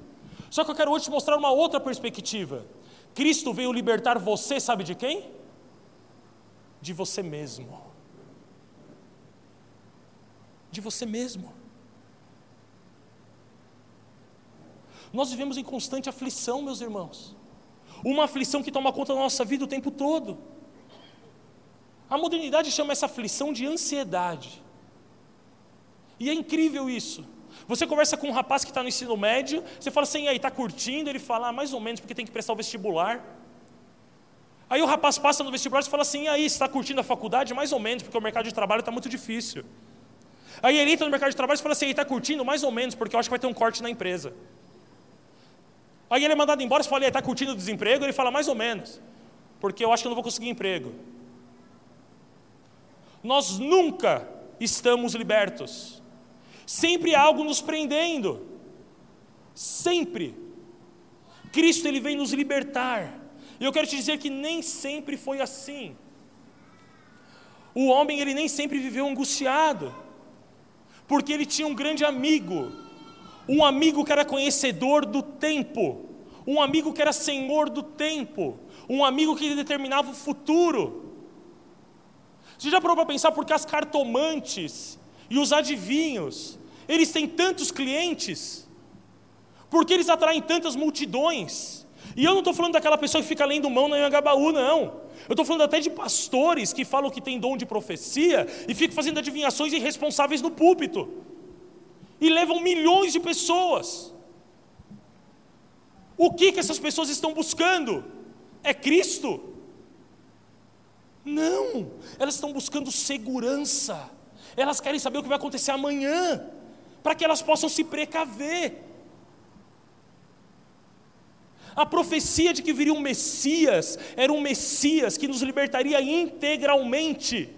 Só que eu quero hoje te mostrar uma outra perspectiva. Cristo veio libertar você, sabe de quem? De você mesmo. De você mesmo. Nós vivemos em constante aflição, meus irmãos. Uma aflição que toma conta da nossa vida o tempo todo. A modernidade chama essa aflição de ansiedade. E é incrível isso. Você conversa com um rapaz que está no ensino médio, você fala assim, aí, está curtindo? Ele fala, ah, mais ou menos, porque tem que prestar o vestibular. Aí o rapaz passa no vestibular e fala assim, aí, está curtindo a faculdade? Mais ou menos, porque o mercado de trabalho está muito difícil. Aí ele entra no mercado de trabalho e fala assim, está curtindo? Mais ou menos, porque eu acho que vai ter um corte na empresa. Aí ele é mandado embora, você fala, está curtindo o desemprego? Ele fala, mais ou menos, porque eu acho que eu não vou conseguir emprego. Nós nunca estamos libertos. Sempre há algo nos prendendo. Sempre. Cristo ele vem nos libertar. E eu quero te dizer que nem sempre foi assim. O homem ele nem sempre viveu angustiado, porque ele tinha um grande amigo um amigo que era conhecedor do tempo, um amigo que era senhor do tempo, um amigo que determinava o futuro. Você já parou para pensar porque as cartomantes e os adivinhos, eles têm tantos clientes? Porque eles atraem tantas multidões? E eu não estou falando daquela pessoa que fica lendo mão na Anhangabaú, não. Eu estou falando até de pastores que falam que tem dom de profecia e ficam fazendo adivinhações irresponsáveis no púlpito e levam milhões de pessoas. O que, que essas pessoas estão buscando? É Cristo? Não, elas estão buscando segurança. Elas querem saber o que vai acontecer amanhã, para que elas possam se precaver. A profecia de que viria um Messias era um Messias que nos libertaria integralmente.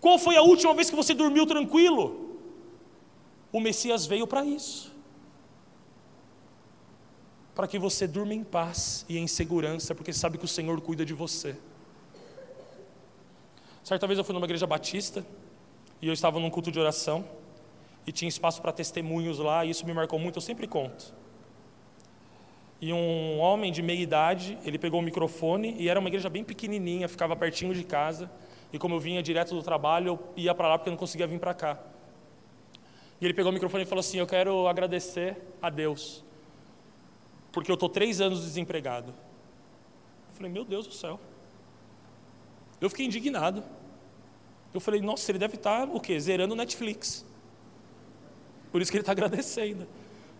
Qual foi a última vez que você dormiu tranquilo? O Messias veio para isso. Para que você durma em paz e em segurança, porque sabe que o Senhor cuida de você. Certa vez eu fui numa igreja batista e eu estava num culto de oração e tinha espaço para testemunhos lá, e isso me marcou muito, eu sempre conto e um homem de meia idade, ele pegou o microfone e era uma igreja bem pequenininha, ficava pertinho de casa. E como eu vinha direto do trabalho, eu ia para lá porque eu não conseguia vir para cá. E ele pegou o microfone e falou assim: Eu quero agradecer a Deus, porque eu estou três anos desempregado. Eu falei: Meu Deus do céu. Eu fiquei indignado. Eu falei: Nossa, ele deve estar tá, o quê? Zerando Netflix. Por isso que ele está agradecendo.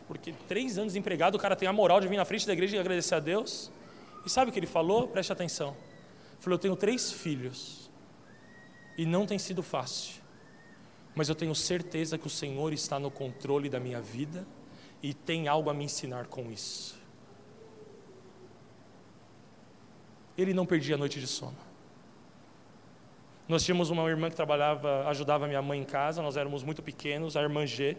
Porque três anos desempregado, o cara tem a moral de vir na frente da igreja e agradecer a Deus. E sabe o que ele falou? Preste atenção. Ele falou: Eu tenho três filhos. E não tem sido fácil. Mas eu tenho certeza que o Senhor está no controle da minha vida e tem algo a me ensinar com isso. Ele não perdia a noite de sono. Nós tínhamos uma irmã que trabalhava, ajudava minha mãe em casa, nós éramos muito pequenos, a irmã G.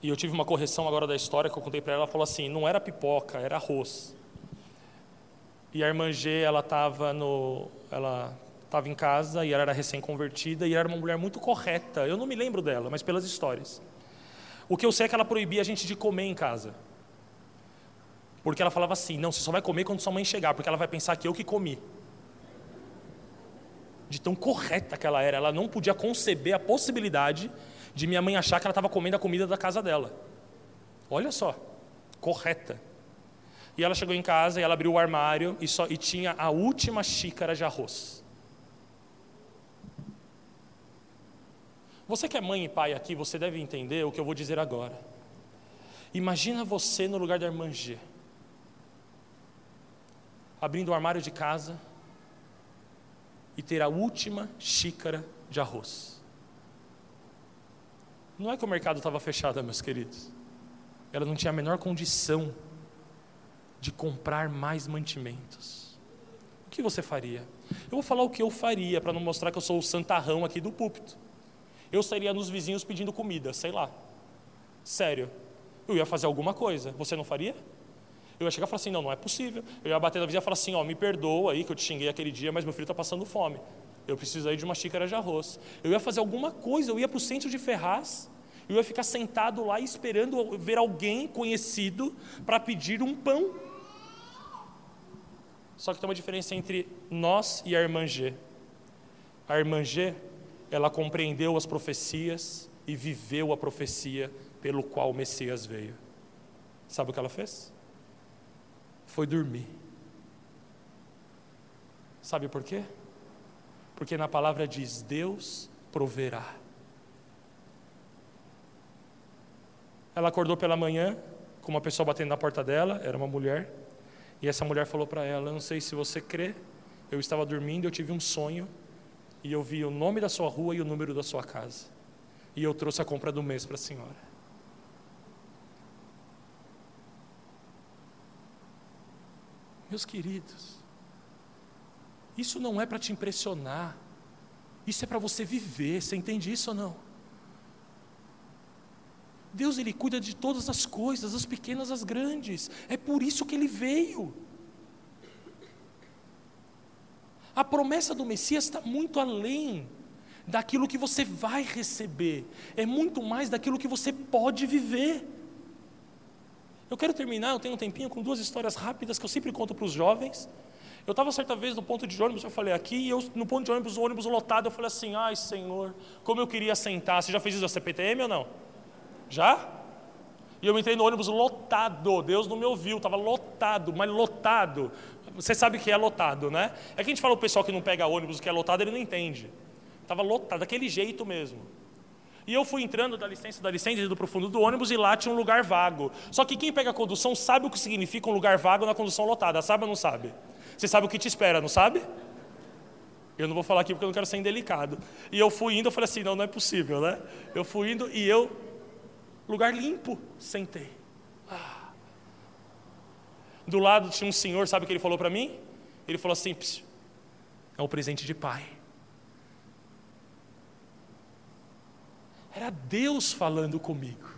E eu tive uma correção agora da história que eu contei para ela. Ela falou assim: não era pipoca, era arroz. E a irmã G, ela estava no, ela estava em casa e ela era recém-convertida e era uma mulher muito correta. Eu não me lembro dela, mas pelas histórias. O que eu sei é que ela proibia a gente de comer em casa. Porque ela falava assim: não, você só vai comer quando sua mãe chegar, porque ela vai pensar que eu que comi. De tão correta que ela era, ela não podia conceber a possibilidade de minha mãe achar que ela estava comendo a comida da casa dela. Olha só, correta. E ela chegou em casa e ela abriu o armário e, só, e tinha a última xícara de arroz. Você que é mãe e pai aqui, você deve entender o que eu vou dizer agora. Imagina você no lugar da irmã G, abrindo o armário de casa e ter a última xícara de arroz. Não é que o mercado estava fechado, meus queridos. Ela não tinha a menor condição de comprar mais mantimentos. O que você faria? Eu vou falar o que eu faria para não mostrar que eu sou o santarrão aqui do púlpito. Eu sairia nos vizinhos pedindo comida, sei lá. Sério. Eu ia fazer alguma coisa. Você não faria? Eu ia chegar e falar assim: não, não é possível. Eu ia bater na vizinha e falar assim: ó, me perdoa aí que eu te xinguei aquele dia, mas meu filho está passando fome. Eu preciso aí de uma xícara de arroz. Eu ia fazer alguma coisa, eu ia para o centro de Ferraz, eu ia ficar sentado lá esperando ver alguém conhecido para pedir um pão. Só que tem uma diferença entre nós e a irmã G. A irmã G, ela compreendeu as profecias e viveu a profecia pelo qual o Messias veio. Sabe o que ela fez? Foi dormir. Sabe por quê? Porque na palavra diz: Deus proverá. Ela acordou pela manhã com uma pessoa batendo na porta dela, era uma mulher, e essa mulher falou para ela: Eu não sei se você crê, eu estava dormindo, eu tive um sonho, e eu vi o nome da sua rua e o número da sua casa, e eu trouxe a compra do mês para a senhora. Meus queridos, isso não é para te impressionar, isso é para você viver, você entende isso ou não? Deus ele cuida de todas as coisas, as pequenas, as grandes. É por isso que ele veio. A promessa do Messias está muito além daquilo que você vai receber, é muito mais daquilo que você pode viver. Eu quero terminar, eu tenho um tempinho com duas histórias rápidas que eu sempre conto para os jovens. Eu estava certa vez no ponto de ônibus, eu falei aqui, e eu, no ponto de ônibus, o ônibus lotado, eu falei assim: ai Senhor, como eu queria sentar. Você já fez isso na CPTM ou não? Já? E eu entrei no ônibus lotado, Deus não me ouviu, estava lotado, mas lotado. Você sabe que é lotado, né? É que a gente fala o pessoal que não pega ônibus, que é lotado, ele não entende. Estava lotado, daquele jeito mesmo. E eu fui entrando da licença, da licença, do profundo do ônibus e lá tinha um lugar vago. Só que quem pega a condução sabe o que significa um lugar vago na condução lotada, sabe ou não sabe? Você sabe o que te espera, não sabe? Eu não vou falar aqui porque eu não quero ser indelicado. E eu fui indo, eu falei assim: não, não é possível, né? Eu fui indo e eu, lugar limpo, sentei. Do lado tinha um senhor, sabe o que ele falou para mim? Ele falou assim: é um presente de pai. Era Deus falando comigo.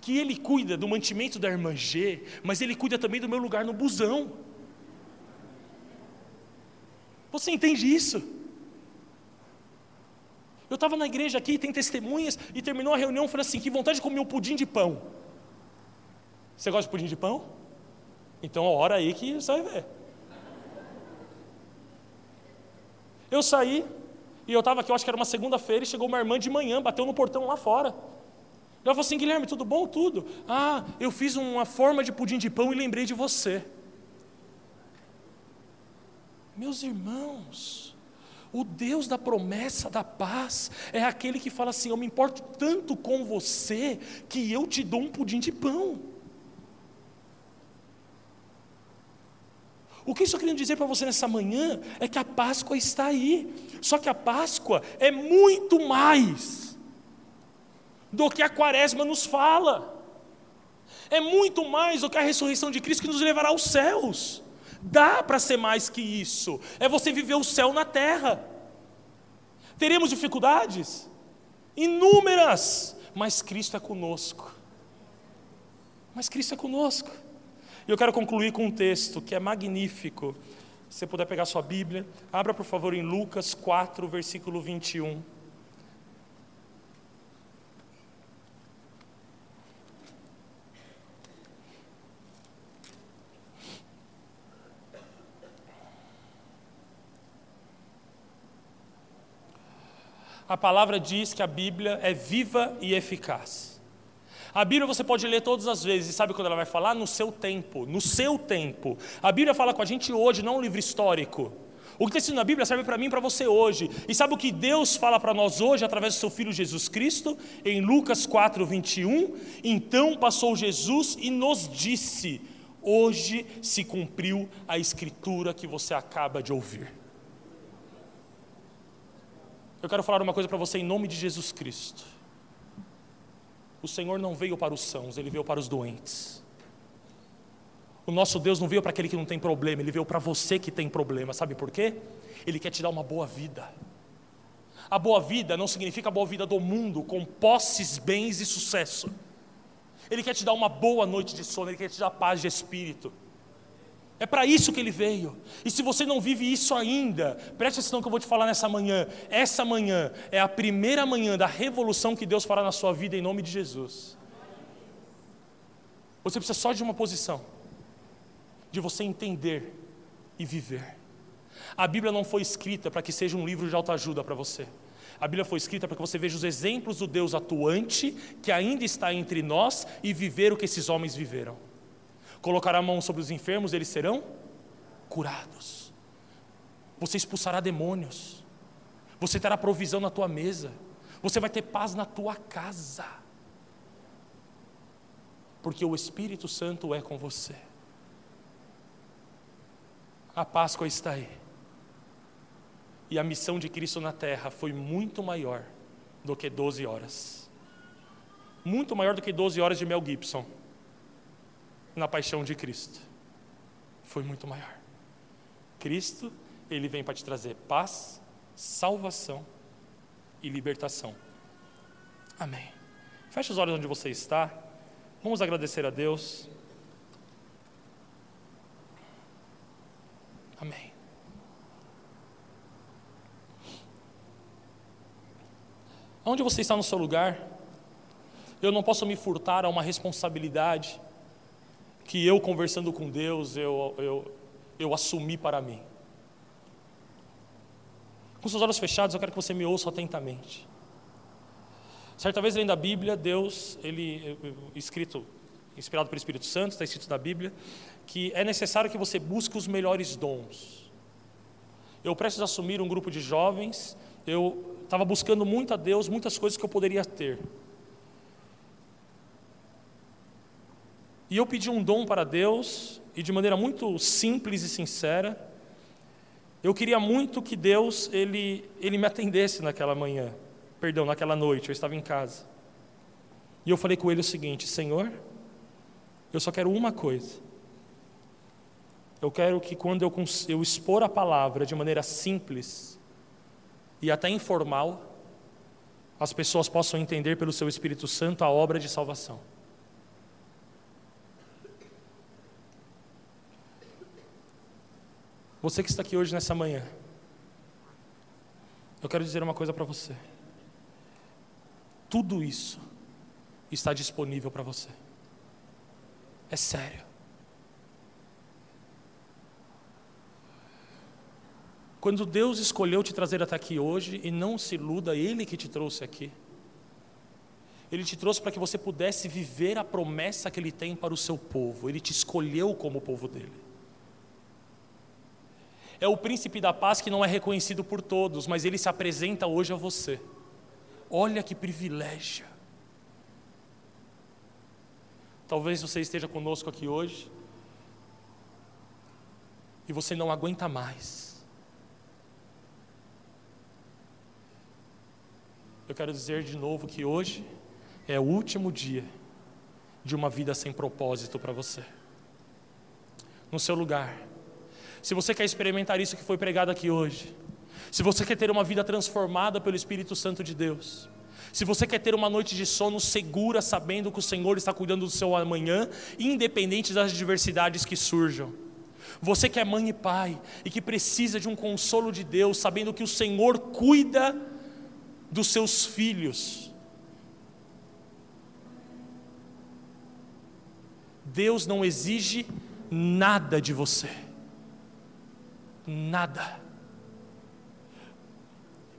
Que Ele cuida do mantimento da irmã G, mas Ele cuida também do meu lugar no busão. Você entende isso? Eu estava na igreja aqui, tem testemunhas, e terminou a reunião, falei assim: que vontade de comer um pudim de pão. Você gosta de pudim de pão? Então, ora aí que você vai ver. Eu saí, e eu estava aqui, eu acho que era uma segunda-feira, e chegou uma irmã de manhã, bateu no portão lá fora. Ela falou assim: Guilherme, tudo bom? Tudo. Ah, eu fiz uma forma de pudim de pão e lembrei de você. Meus irmãos, o Deus da promessa da paz é aquele que fala assim: Eu me importo tanto com você que eu te dou um pudim de pão. O que isso querendo dizer para você nessa manhã é que a Páscoa está aí. Só que a Páscoa é muito mais do que a Quaresma nos fala. É muito mais do que a ressurreição de Cristo que nos levará aos céus. Dá para ser mais que isso. É você viver o céu na terra. Teremos dificuldades? Inúmeras. Mas Cristo é conosco. Mas Cristo é conosco. E eu quero concluir com um texto que é magnífico. Se você puder pegar sua Bíblia, abra por favor em Lucas 4, versículo 21. A palavra diz que a Bíblia é viva e eficaz. A Bíblia você pode ler todas as vezes, e sabe quando ela vai falar? No seu tempo, no seu tempo. A Bíblia fala com a gente hoje, não um livro histórico. O que está escrito na Bíblia serve para mim e para você hoje. E sabe o que Deus fala para nós hoje através do seu Filho Jesus Cristo? Em Lucas 4, 21. Então passou Jesus e nos disse: Hoje se cumpriu a escritura que você acaba de ouvir. Eu quero falar uma coisa para você em nome de Jesus Cristo. O Senhor não veio para os sãos, ele veio para os doentes. O nosso Deus não veio para aquele que não tem problema, ele veio para você que tem problema. Sabe por quê? Ele quer te dar uma boa vida. A boa vida não significa a boa vida do mundo, com posses, bens e sucesso. Ele quer te dar uma boa noite de sono, ele quer te dar paz de espírito. É para isso que ele veio. E se você não vive isso ainda, preste atenção que eu vou te falar nessa manhã. Essa manhã é a primeira manhã da revolução que Deus fará na sua vida em nome de Jesus. Você precisa só de uma posição, de você entender e viver. A Bíblia não foi escrita para que seja um livro de autoajuda para você. A Bíblia foi escrita para que você veja os exemplos do Deus atuante que ainda está entre nós e viver o que esses homens viveram colocará a mão sobre os enfermos, eles serão curados. Você expulsará demônios. Você terá provisão na tua mesa. Você vai ter paz na tua casa. Porque o Espírito Santo é com você. A Páscoa está aí. E a missão de Cristo na terra foi muito maior do que 12 horas. Muito maior do que 12 horas de Mel Gibson na paixão de Cristo. Foi muito maior. Cristo, ele vem para te trazer paz, salvação e libertação. Amém. Feche os olhos onde você está. Vamos agradecer a Deus. Amém. Onde você está no seu lugar, eu não posso me furtar a uma responsabilidade que eu conversando com Deus, eu, eu, eu assumi para mim. Com seus olhos fechados, eu quero que você me ouça atentamente. Certa vez lendo a Bíblia, Deus, ele escrito, inspirado pelo Espírito Santo, está escrito na Bíblia, que é necessário que você busque os melhores dons. Eu preciso assumir um grupo de jovens, eu estava buscando muito a Deus, muitas coisas que eu poderia ter. E eu pedi um dom para Deus, e de maneira muito simples e sincera, Eu queria muito que Deus ele, ele me atendesse naquela manhã, perdão, naquela noite, eu estava em casa. E eu falei com ele o seguinte: Senhor, eu só quero uma coisa. Eu quero que quando eu, eu expor a palavra de maneira simples e até informal, as pessoas possam entender pelo seu Espírito Santo a obra de salvação. Você que está aqui hoje nessa manhã, eu quero dizer uma coisa para você. Tudo isso está disponível para você. É sério. Quando Deus escolheu te trazer até aqui hoje, e não se iluda, Ele que te trouxe aqui. Ele te trouxe para que você pudesse viver a promessa que Ele tem para o seu povo. Ele te escolheu como povo dele é o príncipe da paz que não é reconhecido por todos, mas ele se apresenta hoje a você. Olha que privilégio. Talvez você esteja conosco aqui hoje e você não aguenta mais. Eu quero dizer de novo que hoje é o último dia de uma vida sem propósito para você. No seu lugar, se você quer experimentar isso que foi pregado aqui hoje, se você quer ter uma vida transformada pelo Espírito Santo de Deus, se você quer ter uma noite de sono segura, sabendo que o Senhor está cuidando do seu amanhã, independente das adversidades que surjam. Você que é mãe e pai e que precisa de um consolo de Deus, sabendo que o Senhor cuida dos seus filhos. Deus não exige nada de você nada.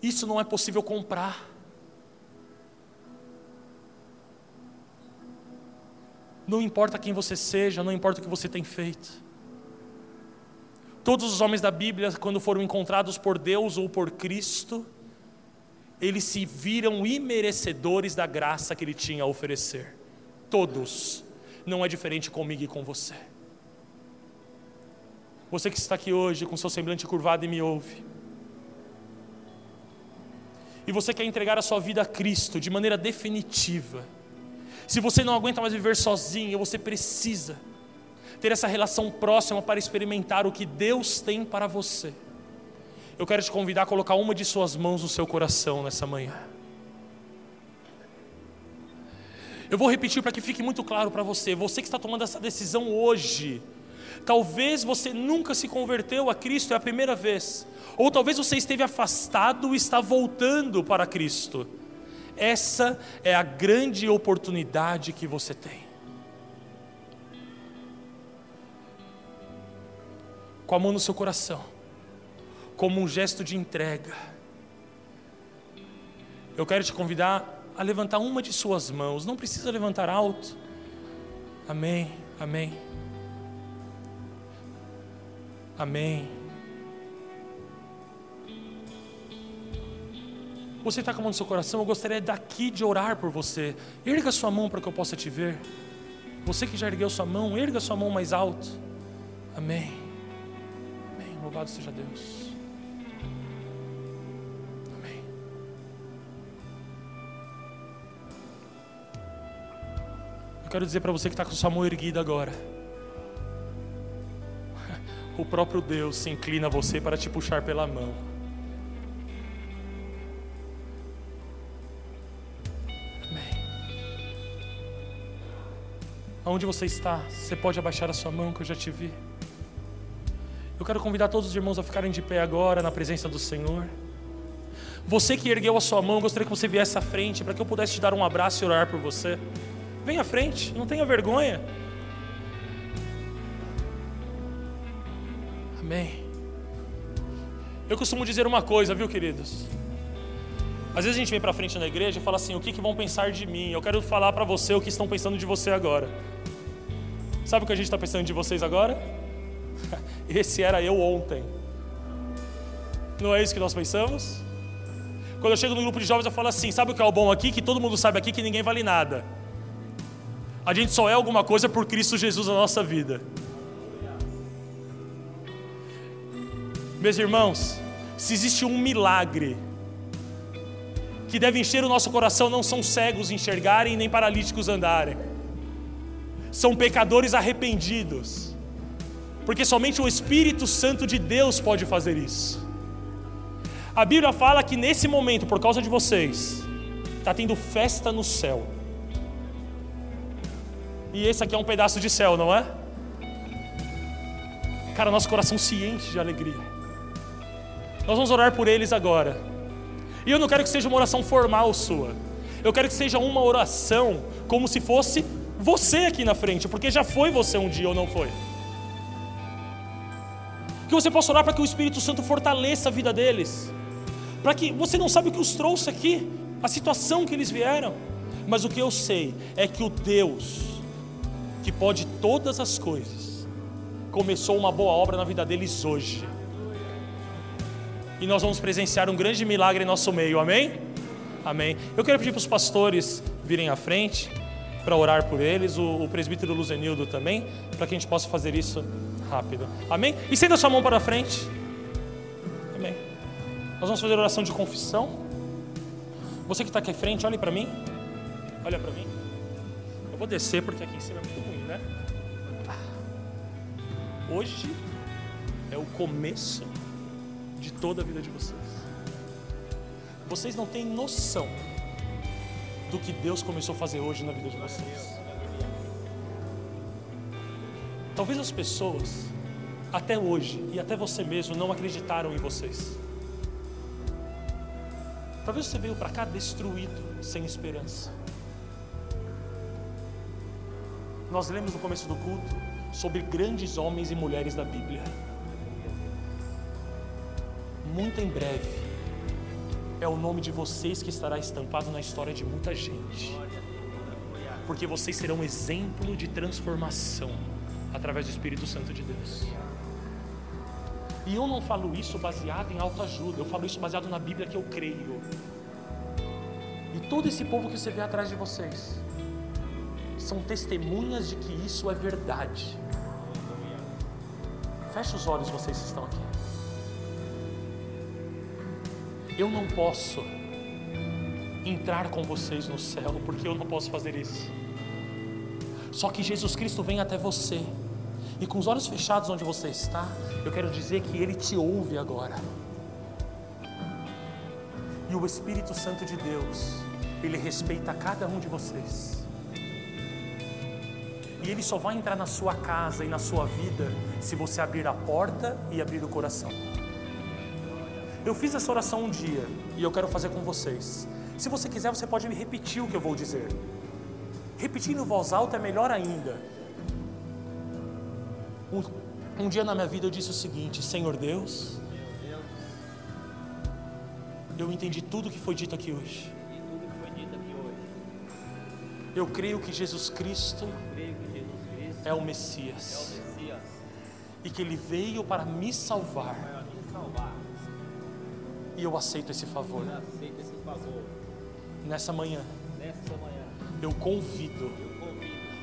Isso não é possível comprar. Não importa quem você seja, não importa o que você tem feito. Todos os homens da Bíblia, quando foram encontrados por Deus ou por Cristo, eles se viram imerecedores da graça que Ele tinha a oferecer. Todos. Não é diferente comigo e com você. Você que está aqui hoje com seu semblante curvado e me ouve. E você quer entregar a sua vida a Cristo de maneira definitiva. Se você não aguenta mais viver sozinho, você precisa ter essa relação próxima para experimentar o que Deus tem para você. Eu quero te convidar a colocar uma de suas mãos no seu coração nessa manhã. Eu vou repetir para que fique muito claro para você. Você que está tomando essa decisão hoje, Talvez você nunca se converteu a Cristo, é a primeira vez. Ou talvez você esteve afastado e está voltando para Cristo. Essa é a grande oportunidade que você tem. Com a mão no seu coração, como um gesto de entrega. Eu quero te convidar a levantar uma de suas mãos, não precisa levantar alto. Amém, amém. Amém. Você está com a mão no seu coração, eu gostaria daqui de orar por você. Erga sua mão para que eu possa te ver. Você que já ergueu sua mão, erga sua mão mais alto. Amém. Amém. Louvado seja Deus. Amém. Eu quero dizer para você que está com sua mão erguida agora o próprio Deus se inclina a você para te puxar pela mão. Amém. Aonde você está, você pode abaixar a sua mão que eu já te vi. Eu quero convidar todos os irmãos a ficarem de pé agora na presença do Senhor. Você que ergueu a sua mão, gostaria que você viesse à frente para que eu pudesse te dar um abraço e orar por você. Venha à frente, não tenha vergonha. Amém. Eu costumo dizer uma coisa, viu, queridos? Às vezes a gente vem para frente na igreja e fala assim: o que, que vão pensar de mim? Eu quero falar para você o que estão pensando de você agora. Sabe o que a gente está pensando de vocês agora? Esse era eu ontem. Não é isso que nós pensamos? Quando eu chego no grupo de jovens, eu falo assim: sabe o que é o bom aqui? Que todo mundo sabe aqui que ninguém vale nada. A gente só é alguma coisa por Cristo Jesus na nossa vida. Meus irmãos, se existe um milagre que deve encher o nosso coração, não são cegos enxergarem nem paralíticos andarem, são pecadores arrependidos, porque somente o Espírito Santo de Deus pode fazer isso. A Bíblia fala que nesse momento, por causa de vocês, está tendo festa no céu. E esse aqui é um pedaço de céu, não é? Cara, nosso coração se enche de alegria. Nós vamos orar por eles agora. E eu não quero que seja uma oração formal sua. Eu quero que seja uma oração como se fosse você aqui na frente, porque já foi você um dia ou não foi. Que você possa orar para que o Espírito Santo fortaleça a vida deles para que você não sabe o que os trouxe aqui, a situação que eles vieram, mas o que eu sei é que o Deus que pode todas as coisas começou uma boa obra na vida deles hoje. E nós vamos presenciar um grande milagre em nosso meio. Amém? Amém. Eu quero pedir para os pastores virem à frente para orar por eles, o, o presbítero Luzenildo também, para que a gente possa fazer isso rápido. Amém? E senta sua mão para frente. Nós vamos fazer oração de confissão. Você que está aqui à frente, olhe para mim. Olha para mim. Eu vou descer porque aqui em cima é muito ruim, né? Hoje é o começo de toda a vida de vocês. Vocês não têm noção do que Deus começou a fazer hoje na vida de vocês. Talvez as pessoas, até hoje, e até você mesmo, não acreditaram em vocês. Talvez você veio para cá destruído, sem esperança. Nós lemos no começo do culto sobre grandes homens e mulheres da Bíblia. Muito em breve, é o nome de vocês que estará estampado na história de muita gente. Porque vocês serão exemplo de transformação através do Espírito Santo de Deus. E eu não falo isso baseado em autoajuda, eu falo isso baseado na Bíblia que eu creio. E todo esse povo que você vê atrás de vocês são testemunhas de que isso é verdade. Feche os olhos, vocês que estão aqui. Eu não posso entrar com vocês no céu, porque eu não posso fazer isso. Só que Jesus Cristo vem até você e com os olhos fechados onde você está, eu quero dizer que Ele te ouve agora. E o Espírito Santo de Deus, Ele respeita cada um de vocês. E Ele só vai entrar na sua casa e na sua vida se você abrir a porta e abrir o coração. Eu fiz essa oração um dia e eu quero fazer com vocês. Se você quiser, você pode me repetir o que eu vou dizer. Repetindo em voz alta é melhor ainda um, um dia na minha vida eu disse o seguinte: Senhor Deus, eu entendi tudo que foi dito aqui hoje. Eu creio que Jesus Cristo é o Messias e que Ele veio para me salvar. E eu aceito esse favor. Nessa manhã, eu convido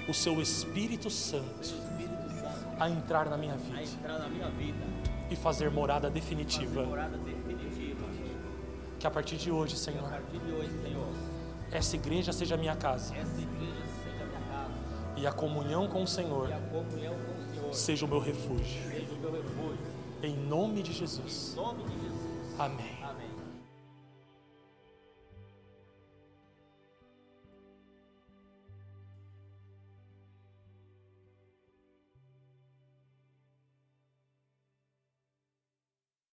o Seu Espírito Santo a entrar na minha vida, na minha vida e fazer morada definitiva. morada definitiva. Que a partir de hoje, Senhor, partir de hoje, Senhor, essa igreja seja minha casa essa igreja seja a minha casa e a comunhão com o Senhor a comunhão com o Senhor seja o meu refúgio. seja o meu refúgio. Em nome de Jesus. Em nome de Jesus. Amém. Amém.